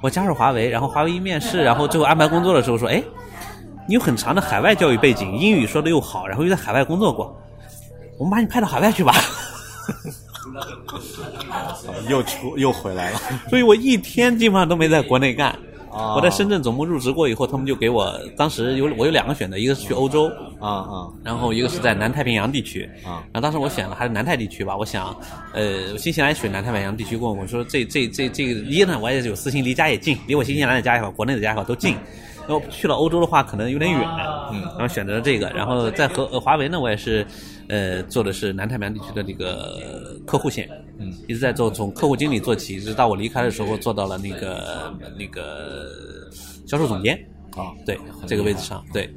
我加入华为，然后华为一面试，然后最后安排工作的时候说，哎。你有很长的海外教育背景，英语说的又好，然后又在海外工作过，我们把你派到海外去吧。又出又回来了，所以我一天基本上都没在国内干。啊我在深圳总部入职过以后，他们就给我当时有我有两个选择，一个是去欧洲，啊啊然后一个是在南太平洋地区。啊然后当时我选了还是南太地区吧，我想，呃，新西兰选南太平洋地区过，我说这这这这个一呢，我也有私心，离家也近，离我新西兰的家也好，国内的家也好都近。然后去了欧洲的话，可能有点远，嗯，然后选择了这个，然后在和呃华为呢，我也是，呃，做的是南太平洋地区的这个客户线，嗯，一直在做，从客户经理做起，一直到我离开的时候做到了那个那个销售总监，啊，对这个位置上，对。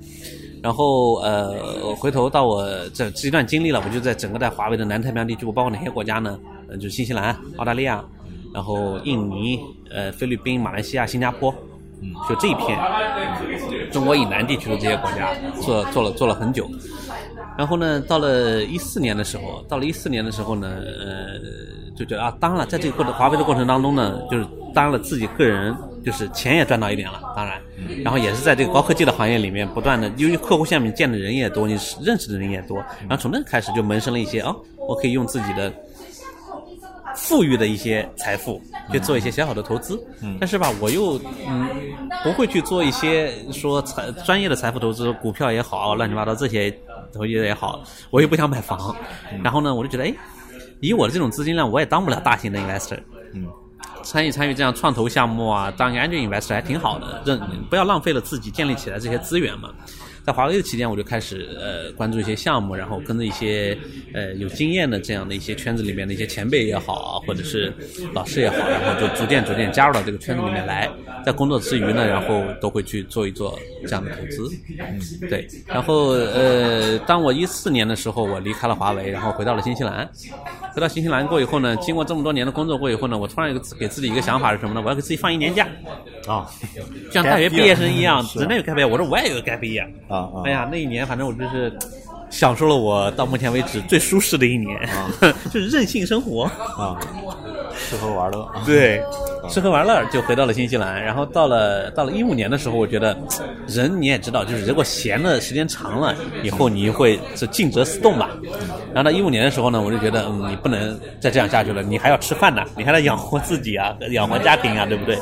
然后呃，回头到我这这一段经历了，我就在整个在华为的南太平洋地区，我包括哪些国家呢？呃，就是新西兰、澳大利亚，然后印尼、呃菲律宾、马来西亚、新加坡，嗯，就这一片中国以南地区的这些国家做做了做了很久。然后呢，到了一四年的时候，到了一四年的时候呢，呃，就觉得啊，当然，在这个过程华为的过程当中呢，就是当了自己个人就是钱也赚到一点了，当然，然后也是在这个高科技的行业里面不断的，因为客户下面见的人也多，你认识的人也多，然后从那开始就萌生了一些哦，我可以用自己的富裕的一些财富去做一些小小的投资，但是吧，我又嗯不会去做一些说财专业的财富投资，股票也好，乱七八糟这些投资也好，我又不想买房，然后呢，我就觉得哎，以我的这种资金量，我也当不了大型的 investor，嗯，参与参与这样创投项目啊，当一个 angel investor 还挺好的，这不要浪费了自己建立起来这些资源嘛。在华为的期间，我就开始呃关注一些项目，然后跟着一些呃有经验的这样的一些圈子里面的一些前辈也好，或者是老师也好，然后就逐渐逐渐加入到这个圈子里面来。在工作之余呢，然后都会去做一做这样的投资。嗯，对。然后呃，当我一四年的时候，我离开了华为，然后回到了新西兰。回到新西兰过以后呢，经过这么多年的工作过以后呢，我突然有个给自己一个想法是什么呢？我要给自己放一年假。啊，像大学毕业生一样，真的有 gap year。我说我也有个 gap year。啊啊！哎呀，那一年反正我就是享受了我到目前为止最舒适的一年，就是任性生活啊，吃喝玩乐。对，吃喝玩乐就回到了新西兰。然后到了到了一五年的时候，我觉得人你也知道，就是如果闲的时间长了以后，你会是静则思动吧。然后到一五年的时候呢，我就觉得嗯，你不能再这样下去了，你还要吃饭呢，你还得养活自己啊，养活家庭啊，对不对？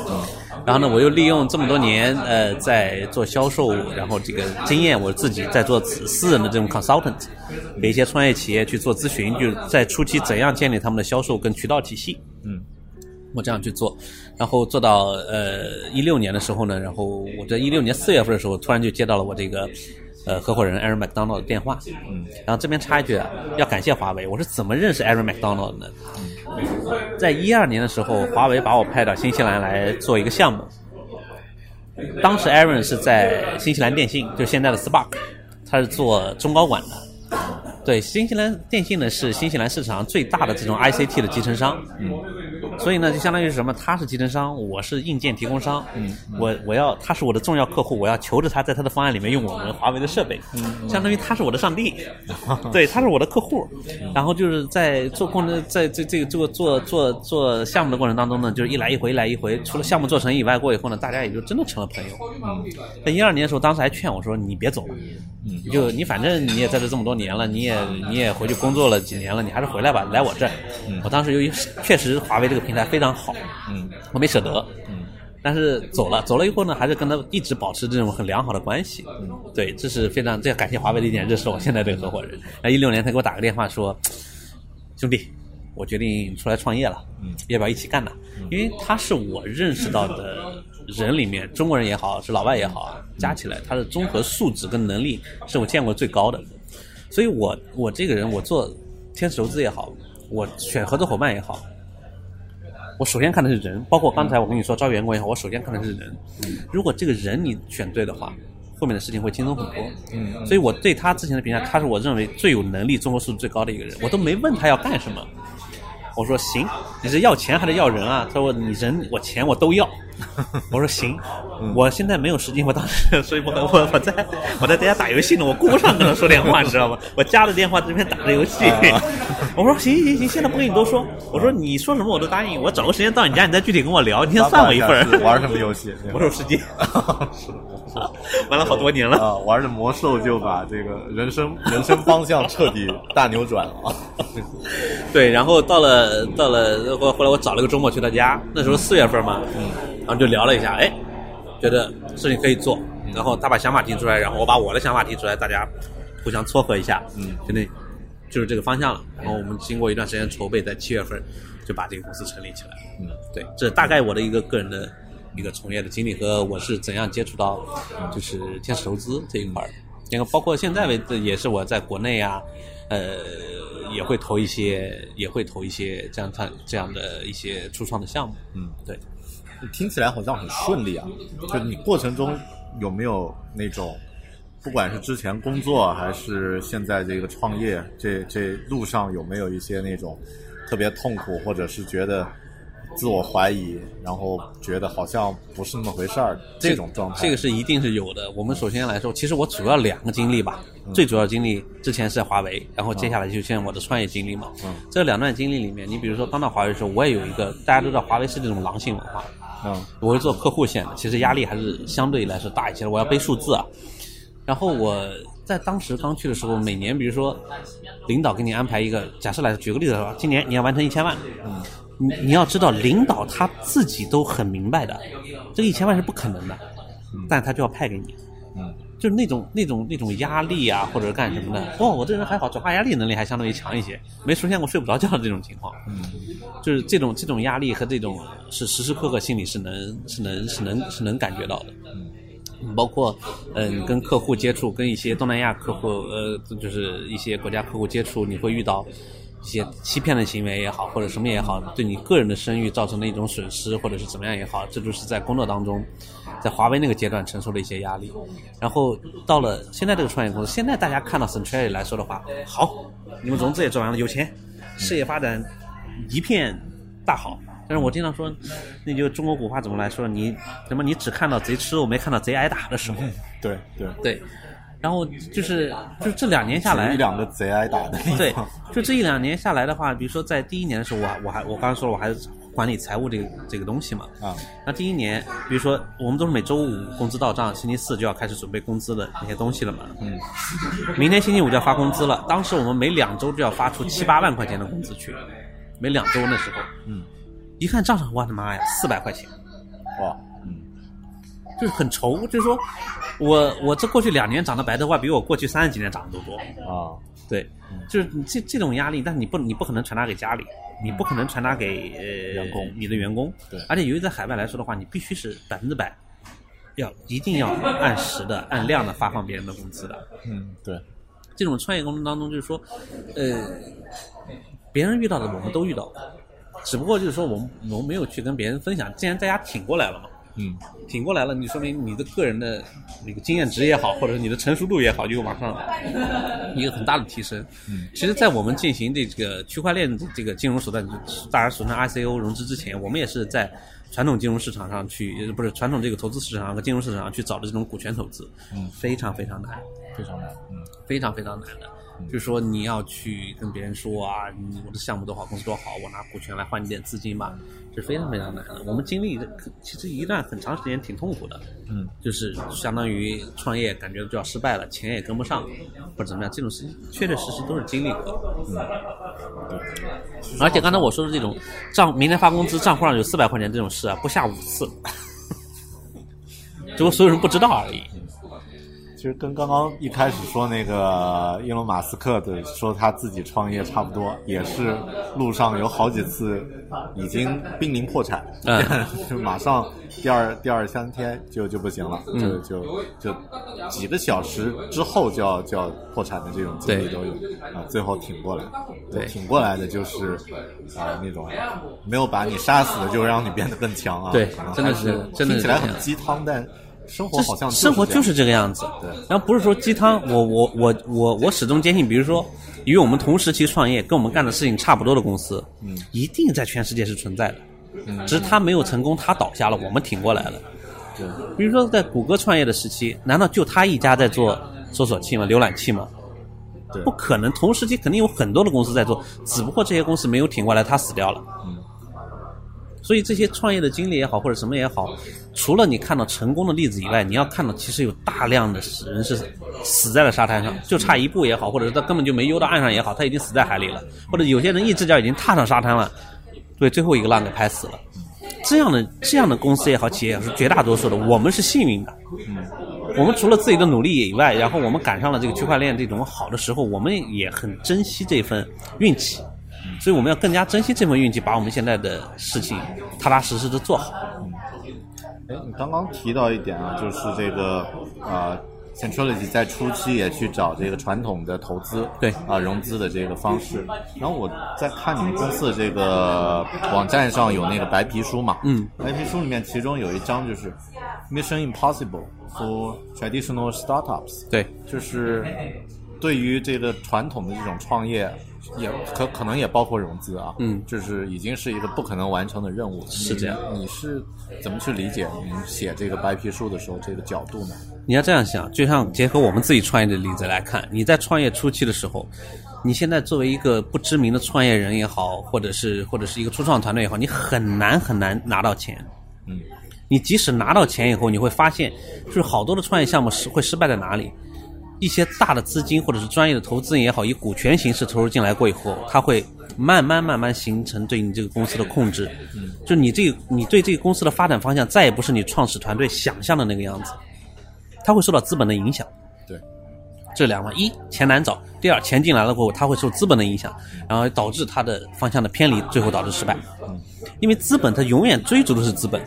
然后呢，我又利用这么多年呃在做销售，然后这个经验，我自己在做私人的这种 consultant，给一些创业企业去做咨询，就在初期怎样建立他们的销售跟渠道体系。嗯，我这样去做，然后做到呃一六年的时候呢，然后我在一六年四月份的时候，突然就接到了我这个呃合伙人 Aaron McDonald 的电话。嗯，然后这边插一句啊，要感谢华为，我是怎么认识 Aaron McDonald 的呢？在一二年的时候，华为把我派到新西兰来做一个项目。当时 Aaron 是在新西兰电信，就现在的 Spark，他是做中高管的。对，新西兰电信呢是新西兰市场上最大的这种 ICT 的集成商。嗯。所以呢，就相当于是什么？他是集成商，我是硬件提供商。嗯。我我要他是我的重要客户，我要求着他在他的方案里面用我们华为的设备。嗯。相当于他是我的上帝。对，他是我的客户。然后就是在做过程，在这这个做做做做项目的过程当中呢，就是一来一回，一来一回。除了项目做成以外，过以后呢，大家也就真的成了朋友。嗯。在一二年的时候，当时还劝我说：“你别走了。”嗯。就你反正你也在这这么多年了，你也你也回去工作了几年了，你还是回来吧，来我这儿。嗯。我当时由于确实华为这个。平台非常好，嗯，我没舍得，嗯，但是走了，走了以后呢，还是跟他一直保持这种很良好的关系，嗯，对，这是非常这要感谢华为的一点，这是我现在这个合伙人。那一六年他给我打个电话说，兄弟，我决定出来创业了，嗯，要不要一起干呢？因为他是我认识到的人里面，中国人也好，是老外也好，加起来他的综合素质跟能力是我见过最高的，所以我我这个人，我做天使投资也好，我选合作伙伴也好。我首先看的是人，包括刚才我跟你说招员工也好，我首先看的是人。如果这个人你选对的话，后面的事情会轻松很多。嗯，所以我对他之前的评价，他是我认为最有能力、综合素质最高的一个人。我都没问他要干什么，我说行，你是要钱还是要人啊？他说你人我钱我都要。我说行，我现在没有时间，我当时所以我我我在我在在家打游戏呢，我顾不上跟他说电话，你知道吗？我加了电话这边打着游戏。我说行行行，现在不跟你多说。我说你说什么我都答应，我找个时间到你家，你再具体跟我聊。你先算我一份。玩什么游戏？魔兽世界。是玩了好多年了。啊，玩着魔兽就把这个人生人生方向彻底大扭转了。对，然后到了到了后后来我找了个周末去他家，那时候四月份嘛。嗯。然后就聊了一下，哎，觉得事情可以做，然后他把想法提出来，然后我把我的想法提出来，大家互相撮合一下，嗯，就那，就是这个方向了。然后我们经过一段时间筹备，在七月份就把这个公司成立起来。嗯，对，这大概我的一个个人的一个从业的经历和我是怎样接触到就是天使投资这一块儿，然后包括现在为止也是我在国内啊，呃，也会投一些，也会投一些这样他这样的一些初创的项目。嗯，对。听起来好像很顺利啊，就你过程中有没有那种，不管是之前工作还是现在这个创业，这这路上有没有一些那种特别痛苦，或者是觉得自我怀疑，然后觉得好像不是那么回事儿这种状态？这个是一定是有的。我们首先来说，其实我主要两个经历吧，最主要经历之前是在华为，然后接下来就现在我的创业经历嘛。这两段经历里面，你比如说刚到华为的时候，我也有一个大家都知道，华为是这种狼性文化。嗯我是做客户线的，其实压力还是相对来说大一些。我要背数字啊，然后我在当时刚去的时候，每年比如说领导给你安排一个，假设来举个例子说，今年你要完成一千万，嗯，你你要知道，领导他自己都很明白的，这个一千万是不可能的，但他就要派给你，嗯，就是那种那种那种压力啊，或者是干什么的。哦，我这人还好，转化压力能力还相对于强一些，没出现过睡不着觉的这种情况。嗯，就是这种这种压力和这种是时时刻刻心里是能是能是能是能感觉到的。嗯，包括嗯、跟客户接触，跟一些东南亚客户呃，就是一些国家客户接触，你会遇到。一些欺骗的行为也好，或者什么也好，对你个人的声誉造成的一种损失，或者是怎么样也好，这就是在工作当中，在华为那个阶段承受的一些压力。然后到了现在这个创业公司，现在大家看到 Century 来说的话，好，你们融资也做完了，有钱，事业发展一片大好。但是我经常说，那就中国古话怎么来说？你什么？你只看到贼吃肉，没看到贼挨打的时候。对 对，对，然后就是就这两年下来一，两个贼挨打的地对，，就这一两年下来的话，比如说在第一年的时候，我还我还我刚刚说了，我还是管理财务这个这个东西嘛。啊，那第一年，比如说我们都是每周五工资到账，星期四就要开始准备工资的那些东西了嘛。嗯。明天星期五就要发工资了，当时我们每两周就要发出七八万块钱的工资去，每两周那时候。嗯。一看账上，我的妈呀，四百块钱。哇，嗯就是很愁，就是说我我这过去两年长的白头发比我过去三十几年长得都多。啊，对，就是你这这种压力，但是你不你不可能传达给家里，你不可能传达给呃员工你的员工。对而且由于在海外来说的话，你必须是百分之百要一定要按时的、按量的发放别人的工资的。嗯，对，这种创业过程当中，就是说，呃，别人遇到的我们都遇到过，只不过就是说我们我们没有去跟别人分享。既然大家挺过来了嘛，嗯挺过来了，你说明你的个人的那个经验值也好，或者是你的成熟度也好，就往上 一个很大的提升。嗯，其实，在我们进行这个区块链的这个金融手段，大家俗称 ICO 融资之前，我们也是在传统金融市场上去，呃不是传统这个投资市场和金融市场上去找的这种股权投资，嗯，非常非常难。非常难，嗯非常非常难的。就是说你要去跟别人说啊，你我的项目多好，公司多好，我拿股权来换你点资金吧，是非常非常难的。我们经历的其实一段很长时间挺痛苦的，嗯，就是相当于创业感觉就要失败了，钱也跟不上，或者怎么样，这种事情确确实实都是经历过的。嗯，而且刚才我说的这种账，明天发工资账户上有四百块钱这种事啊，不下五次，只不过所有人不知道而已。其实跟刚刚一开始说那个伊隆马斯克的说他自己创业差不多，也是路上有好几次已经濒临破产，嗯。就马上第二第二三天就就不行了，嗯。就就就几个小时之后就要就要破产的这种经历都有啊，最后挺过来，对。挺过来的就是啊那种没有把你杀死的，就让你变得更强啊，对真的是听起来很鸡汤，但生活好像生活就是这个样子。对然后不是说鸡汤，我我我我我始终坚信，比如说与我们同时期创业，跟我们干的事情差不多的公司，嗯，一定在全世界是存在的。嗯，只是他没有成功，他倒下了，我们挺过来了。对比如说在谷歌创业的时期，难道就他一家在做搜索器吗？浏览器吗？对不可能，同时期肯定有很多的公司在做，只不过这些公司没有挺过来，他死掉了。嗯所以这些创业的经历也好，或者什么也好，除了你看到成功的例子以外，你要看到其实有大量的人是死在了沙滩上，就差一步也好，或者是他根本就没游到岸上也好，他已经死在海里了，或者有些人一只脚已经踏上沙滩了，对最后一个浪给拍死了。这样的这样的公司也好，企业也，是绝大多数的。我们是幸运的，我们除了自己的努力以外，然后我们赶上了这个区块链这种好的时候，我们也很珍惜这份运气，所以我们要更加珍惜这份运气，把我们现在的事情踏踏实实的做好。哎，你刚刚提到一点啊，就是这个呃，Centrality 在初期也去找这个传统的投资，对啊、融资的这个方式。然后我在看你们公司的这个网站上有那个白皮书嘛，嗯，白皮书里面其中有一章就是 Mission Impossible for Traditional Startups，对，就是对于这个传统的这种创业，也可可能也包括融资啊，嗯就是已经是一个不可能完成的任务了。是这样你，你是怎么去理解你写这个白皮书的时候这个角度呢？你要这样想，就像结合我们自己创业的例子来看，你在创业初期的时候，你现在作为一个不知名的创业人也好，或者是或者是一个初创团队也好，你很难很难拿到钱。嗯，你即使拿到钱以后，你会发现，就是好多的创业项目失会失败在哪里？一些大的资金或者是专业的投资人也好，以股权形式投入进来过以后，它会慢慢慢慢形成对你这个公司的控制。嗯，就你这个你对这个公司的发展方向再也不是你创始团队想象的那个样子，它会受到资本的影响。对，这两个：一钱难找，第二钱进来了过后，它会受资本的影响，然后导致它的方向的偏离，最后导致失败。嗯，因为资本它永远追逐的是资本。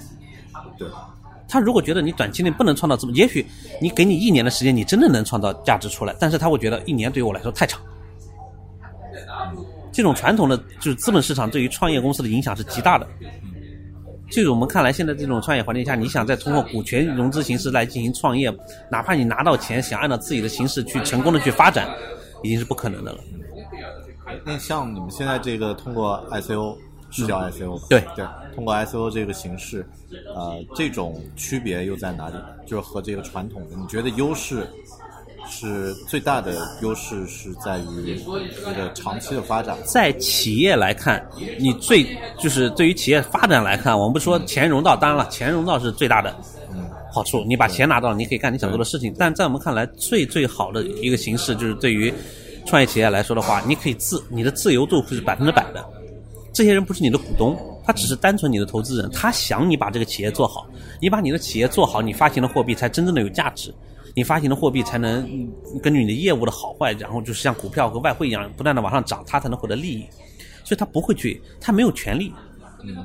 他如果觉得你短期内不能创造资本，也许你给你一年的时间，你真的能创造价值出来，但是他会觉得一年对于我来说太长。这种传统的就是资本市场对于创业公司的影响是极大的。就是我们看来，现在这种创业环境下，你想再通过股权融资形式来进行创业，哪怕你拿到钱，想按照自己的形式去成功的去发展，已经是不可能的了。那像你们现在这个通过 ICO 是叫 ICO 吧？对对，通过 ICO 这个形式，呃，这种区别又在哪里？就是和这个传统的，你觉得优势是最大的优势是在于这个长期的发展？在企业来看，你最就是对于企业发展来看，我们不说钱融到，当然了，钱融到是最大的好处。你把钱拿到了，你可以干你想做的事情。但在我们看来，最最好的一个形式就是对于创业企业来说的话，你可以自你的自由度是百分之百的。这些人不是你的股东，他只是单纯你的投资人，他想你把这个企业做好，你把你的企业做好，你发行的货币才真正的有价值，你发行的货币才能根据你的业务的好坏，然后就是像股票和外汇一样不断的往上涨，他才能获得利益，所以他不会去，他没有权利，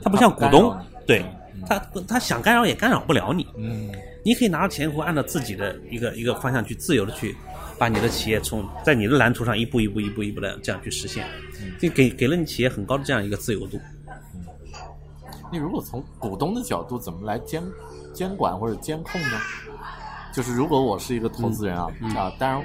他不像股东，对他他想干扰也干扰不了你，嗯，你可以拿着钱以后按照自己的一个一个方向去自由的去把你的企业从在你的蓝图上一步一步一步一步的这样去实现，就给给了你企业很高的这样一个自由度。嗯。你如果从股东的角度，怎么来监监管或者监控呢？就是如果我是一个投资人啊，啊，当然，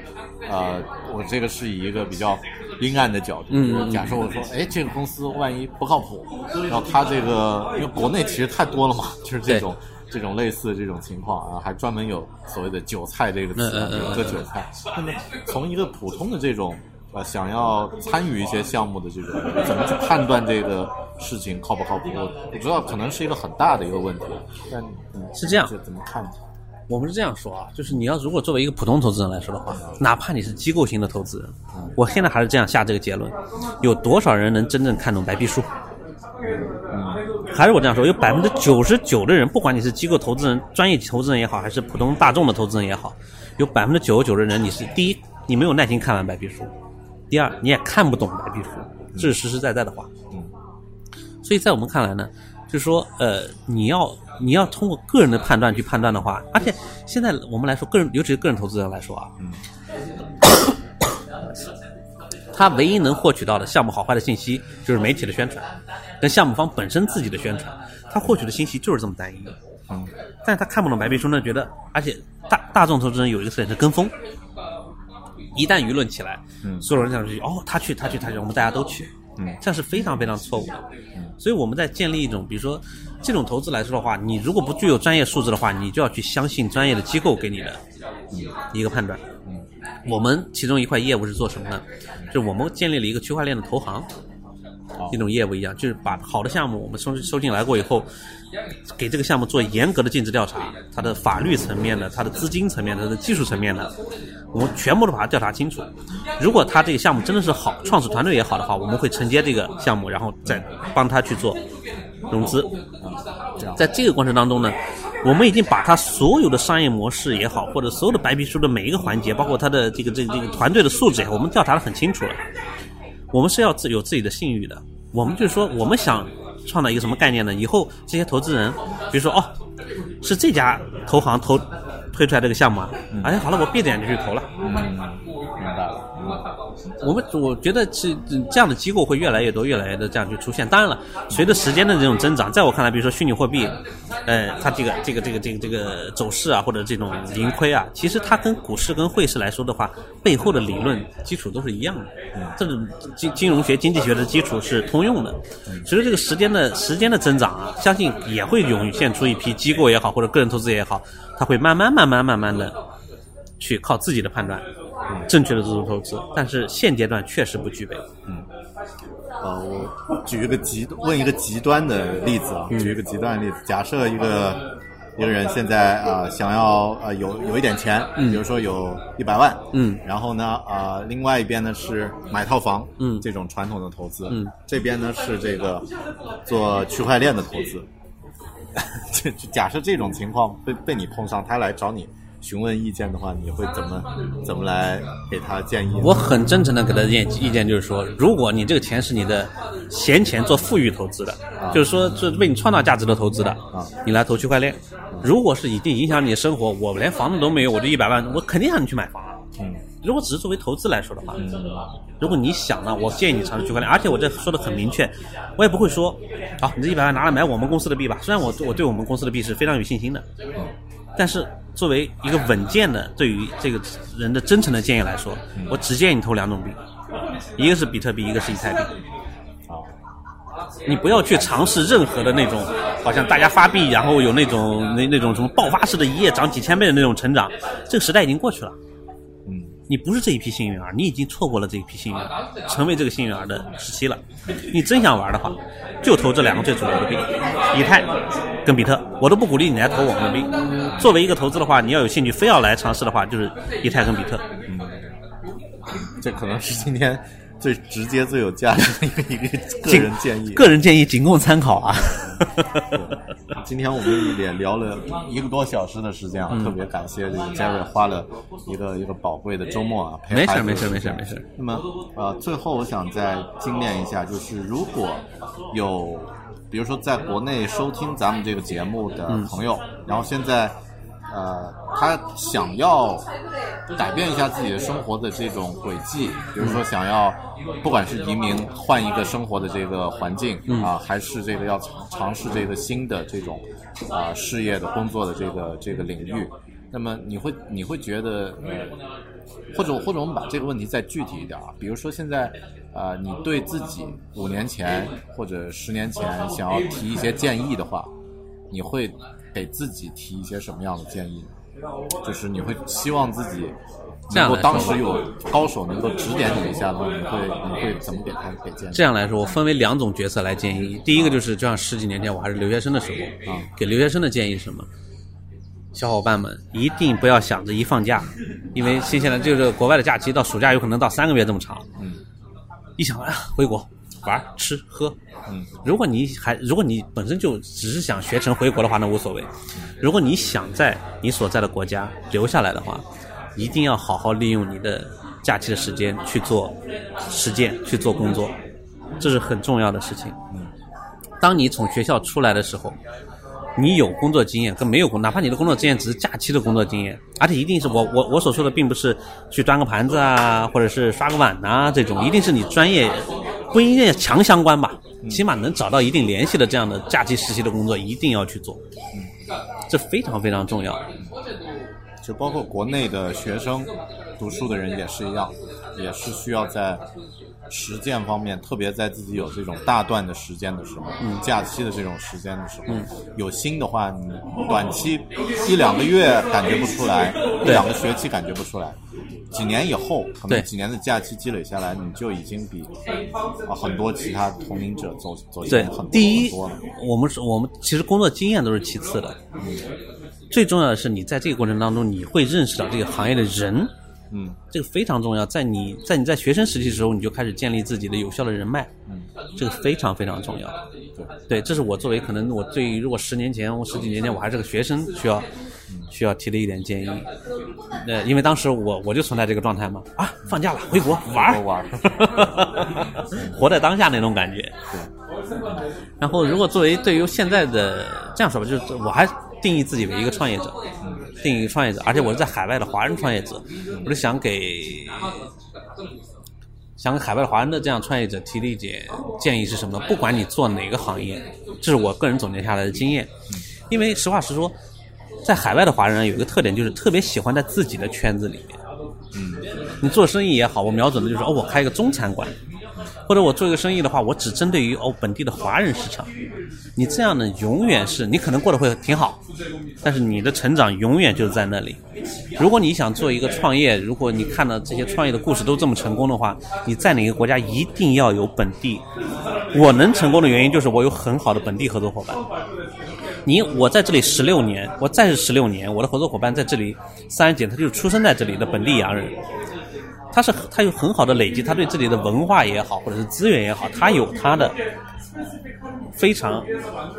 呃，我这个是以一个比较阴暗的角度，嗯假设我说，哎，这个公司万一不靠谱，然后他这个，因为国内其实太多了嘛，就是这种这种类似的这种情况啊，还专门有所谓的韭菜这个词啊，嗯嗯嗯有个韭菜。那么从一个普通的这种呃想要参与一些项目的这种，怎么去判断这个事情靠不靠谱？我我知道可能是一个很大的一个问题，是这样怎么看？我们是这样说啊，就是你要如果作为一个普通投资人来说的话，哪怕你是机构型的投资人，我现在还是这样下这个结论：有多少人能真正看懂白皮书？还是我这样说，有百分之九十九的人，不管你是机构投资人、专业投资人也好，还是普通大众的投资人也好，有百分之九十九的人，你是第一，你没有耐心看完白皮书；第二，你也看不懂白皮书，这是实实在在的话。嗯，所以在我们看来呢，就是说，呃，你要你要通过个人的判断去判断的话，而且现在我们来说，个人尤其是个人投资人来说啊，嗯他唯一能获取到的项目好坏的信息，就是媒体的宣传，跟项目方本身自己的宣传，他获取的信息就是这么单一。嗯，但是他看不懂白皮书呢，觉得，而且大大众投资人有一个特点是跟风，一旦舆论起来，嗯所有人想去，哦，他去，他去，他去，我们大家都去，嗯这样是非常非常错误的。所以我们在建立一种，比如说这种投资来说的话，你如果不具有专业素质的话，你就要去相信专业的机构给你的一个判断。嗯我们其中一块业务是做什么呢？就是我们建立了一个区块链的投行，一种业务一样，就是把好的项目我们收收进来过以后，给这个项目做严格的尽职调查，它的法律层面的、它的资金层面的、它的技术层面的，我们全部都把它调查清楚。如果他这个项目真的是好，创始团队也好的话，我们会承接这个项目，然后再帮他去做融资。在这个过程当中呢，我们已经把他所有的商业模式也好，或者所有的白皮书的每一个环节，包括他的这个这个这个团队的素质也好，我们调查的很清楚了。我们是要自有自己的信誉的。我们就是说，我们想创造一个什么概念呢？以后这些投资人，比如说哦，是这家投行投推出来这个项目啊，哎，好了，我闭着眼睛去投了。嗯，明白了。我们我觉得是这样的机构会越来越多，越来越多这样去出现。当然了，随着时间的这种增长，在我看来，比如说虚拟货币，呃，它这个这个这个这个这个走势啊，或者这种盈亏啊，其实它跟股市跟汇市来说的话，背后的理论基础都是一样的。这种金金融学、经济学的基础是通用的。随着这个时间的时间的增长啊，相信也会涌现出一批机构也好，或者个人投资也好，它会慢慢慢慢慢慢的去靠自己的判断，正确的做出投资，但是现阶段确实不具备。嗯。呃，我举一个极问一个极端的例子啊，举一个极端的例子，假设一个一个人现在啊、呃想要呃有有一点钱，比如说有一百万，嗯。然后呢啊、呃另外一边呢是买套房，嗯。这种传统的投资，嗯，这边呢是这个做区块链的投资。这这假设这种情况被被你碰上，他来找你询问意见的话，你会怎么怎么来给他建议？我很真诚的给他建意意见就是说，如果你这个钱是你的闲钱做富裕投资的，就是说是为你创造价值的投资的，啊你来投区块链。如果是已经影响你的生活，我连房子都没有，我就一百万，我肯定让你去买房啊。嗯如果只是作为投资来说的话，如果你想呢，我建议你尝试区块链，而且我这说的很明确，我也不会说，好，你这一百万拿来买我们公司的币吧。虽然我我对我们公司的币是非常有信心的，但是作为一个稳健的对于这个人的真诚的建议来说，我只建议你投两种币，一个是比特币，一个是以太币。啊你不要去尝试任何的那种，好像大家发币，然后有那种那那种什么爆发式的一夜涨几千倍的那种成长，这个时代已经过去了。嗯你不是这一批幸运儿，你已经错过了这一批幸运儿，成为这个幸运儿的时期了。你真想玩的话，就投这两个最主流的币，以太跟比特。我都不鼓励你来投我们的币。作为一个投资的话，你要有兴趣，非要来尝试的话，就是以太跟比特。嗯这可能是今天最直接、最有价值的一个一个 个人建议。个人建议仅供参考啊。今天我们也聊了一个多小时的时间啊，嗯特别感谢这个 Jerry 花了一个一个宝贵的周末啊，陪没事孩子没事没事没事。那么呃，最后我想再精炼一下，就是如果有比如说在国内收听咱们这个节目的嗯朋友，然后现在呃他想要改变一下自己的生活的这种轨迹，比如说想要不管是移民换一个生活的这个环境啊，还是这个要尝尝试这个新的这种啊事业的工作的这个这个领域，那么你会你会觉得呃，或者或者我们把这个问题再具体一点啊，比如说现在呃你对自己五年前或者十年前想要提一些建议的话，你会给自己提一些什么样的建议呢？就是你会希望自己能够当时有高手能够指点你一下的话，你会你会怎么给他给建议？这样来说，我分为两种角色来建议。第一个就是，就像十几年前我还是留学生的时候，啊给留学生的建议是什么？小伙伴们一定不要想着一放假，因为新西兰就是国外的假期到暑假有可能到三个月这么长。嗯，一想啊，回国玩吃喝。嗯，如果你还如果你本身就只是想学成回国的话，那无所谓。如果你想在你所在的国家留下来的话，一定要好好利用你的假期的时间去做实践，去做工作，这是很重要的事情。嗯当你从学校出来的时候，你有工作经验跟没有工，哪怕你的工作经验只是假期的工作经验，而且一定是我我我所说的，并不是去端个盘子啊，或者是刷个碗呐、这种，一定是你专业不一定强相关吧，起码能找到一定联系的这样的假期实习的工作，一定要去做，这非常非常重要。就包括国内的学生读书的人也是一样，也是需要在实践方面，特别在自己有这种大段的时间的时候，嗯假期的这种时间的时候，有心的话，你短期一两个月感觉不出来，一两个学期感觉不出来。几年以后，可对能几年的假期积累下来，你就已经比啊很多其他同龄者走走对前很多，第一我们是我们其实工作经验都是其次的，最重要的是你在这个过程当中，你会认识到这个行业的人，嗯这个非常重要。在你在你在学生时期的时候，你就开始建立自己的有效的人脉，嗯，这个非常非常重要。对，对，这是我作为可能我对于如果十年前我十几年前我还是个学生，需要需要提的一点建议。呃，因为当时我我就存在这个状态嘛，啊，放假了回国玩儿玩儿 活在当下那种感觉。对然后，如果作为对于现在的这样说吧，就是我还定义自己为一个创业者，定义一个创业者，而且我是在海外的华人创业者，我就想给想给海外的华人的这样创业者提的一点建议是什么？不管你做哪个行业，这是我个人总结下来的经验。因为实话实说，在海外的华人有一个特点，就是特别喜欢在自己的圈子里面。嗯，你做生意也好，我瞄准的就是哦，我开一个中餐馆，或者我做一个生意的话，我只针对于哦本地的华人市场。你这样呢，永远是你可能过得会挺好，但是你的成长永远就在那里。如果你想做一个创业，如果你看到这些创业的故事都这么成功的话，你在哪个国家一定要有本地。我能成功的原因就是我有很好的本地合作伙伴。你我在这里十六年，我再是十六年，我的合作伙伴在这里三十几，他就是出生在这里的本地洋人。他是他有很好的累积，他对这里的文化也好，或者是资源也好，他有他的非常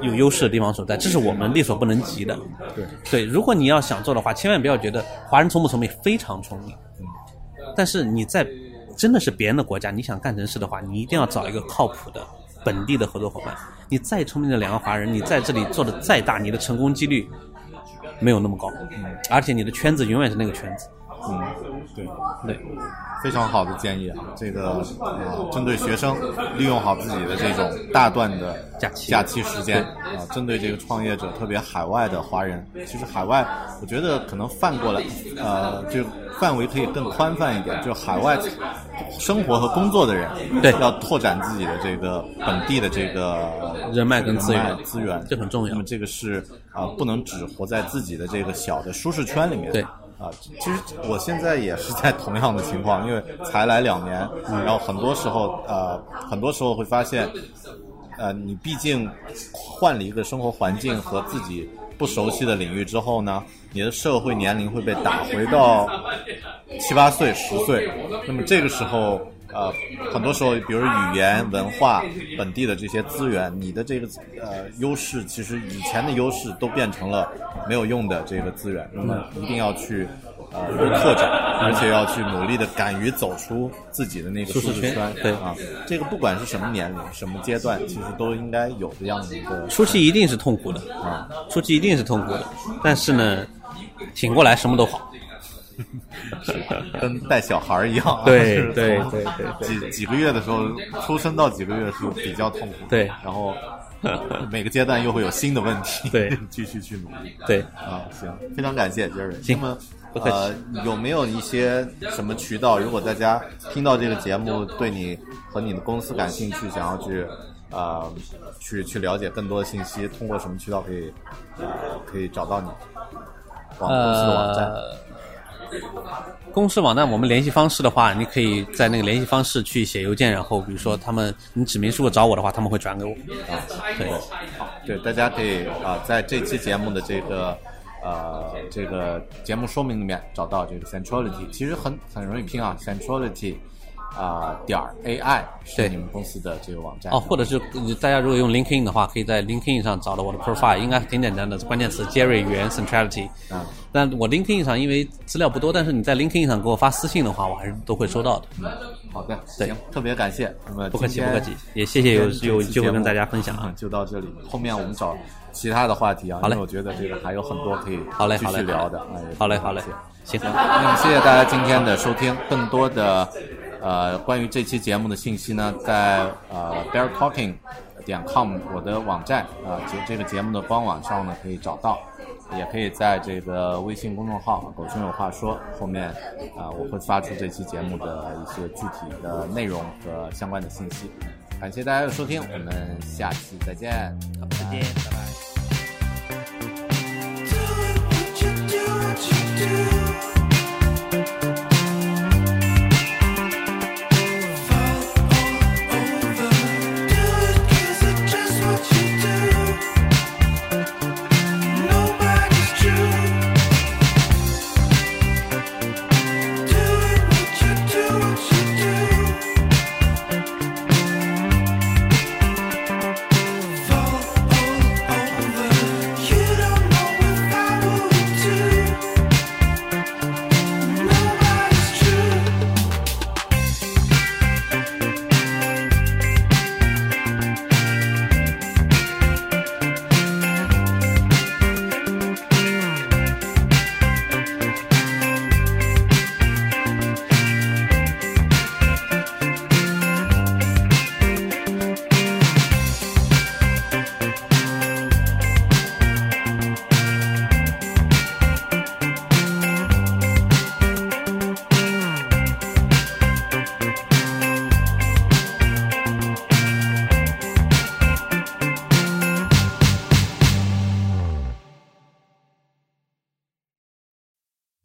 有优势的地方所在，这是我们力所不能及的。对对，如果你要想做的话，千万不要觉得华人聪不聪明，非常聪明。但是你在真的是别人的国家，你想干成事的话，你一定要找一个靠谱的本地的合作伙伴。你再聪明的两个华人，你在这里做的再大，你的成功几率没有那么高，而且你的圈子永远是那个圈子。嗯，对，对，非常好的建议啊！这个啊，针对学生，利用好自己的这种大段的假期假期时间啊，针对这个创业者，特别海外的华人，其实海外我觉得可能泛过来，呃，就范围可以更宽泛一点，就海外生活和工作的人，对。要拓展自己的这个本地的这个人脉跟资源。资源，这很重要。那么这个是啊、不能只活在自己的这个小的舒适圈里面。对啊，其实我现在也是在同样的情况，因为才来两年，然后很多时候呃，很多时候会发现，呃，你毕竟换了一个生活环境和自己不熟悉的领域之后呢，你的社会年龄会被打回到七八岁、十岁，那么这个时候。呃，很多时候，比如语言、文化、本地的这些资源，你的这个呃优势，其实以前的优势都变成了没有用的这个资源。那么一定要去呃拓展，而且要去努力的敢于走出自己的那个舒舒适圈适圈。对啊，这个不管是什么年龄、什么阶段，其实都应该有这样的一个初期一定是痛苦的，啊，初期一定是痛苦的，但是呢，挺过来什么都好。跟带小孩儿一样啊。对对对几几个月的时候，出生到几个月是比较痛苦的。对然后每个阶段又会有新的问题，对 继续去努力。对，啊，行，非常感谢杰瑞。行那么呃，有没有一些什么渠道？如果大家听到这个节目，对你和你的公司感兴趣，想要去呃去去了解更多的信息，通过什么渠道可以呃可以找到你？网公司的网站。呃，公司网站我们联系方式的话，你可以在那个联系方式去写邮件，然后比如说他们你指明如果找我的话，他们会转给我。啊，对，对，大家可以啊、在这期节目的这个呃这个节目说明里面找到这个 centrality，其实很很容易拼啊，centrality 啊、点儿 AI 是对你们公司的这个网站哦，或者是大家如果用 LinkedIn 的话，可以在 LinkedIn 上找到我的 profile，应该挺简单的，关键词 Jerry 原 Centrality。啊，但我 LinkedIn 上因为资料不多，但是你在 LinkedIn 上给我发私信的话，我还是都会收到的。嗯好的，对行，特别感谢，那么不客气不客气也谢谢有有机会跟大家分享啊嗯就到这里，后面我们找其他的话题啊，好嘞我觉得这个还有很多可以好嘞好嘞聊的，哎好嘞好嘞行，那么谢谢大家今天的收听，更多的呃关于这期节目的信息呢，在呃 bear talking 点 com 我的网站啊，节、这个节目的官网上呢可以找到，也可以在这个微信公众号“狗熊有话说”后面啊、我会发出这期节目的一些具体的内容和相关的信息。感谢大家的收听，我们下期再见。好，再见，拜拜。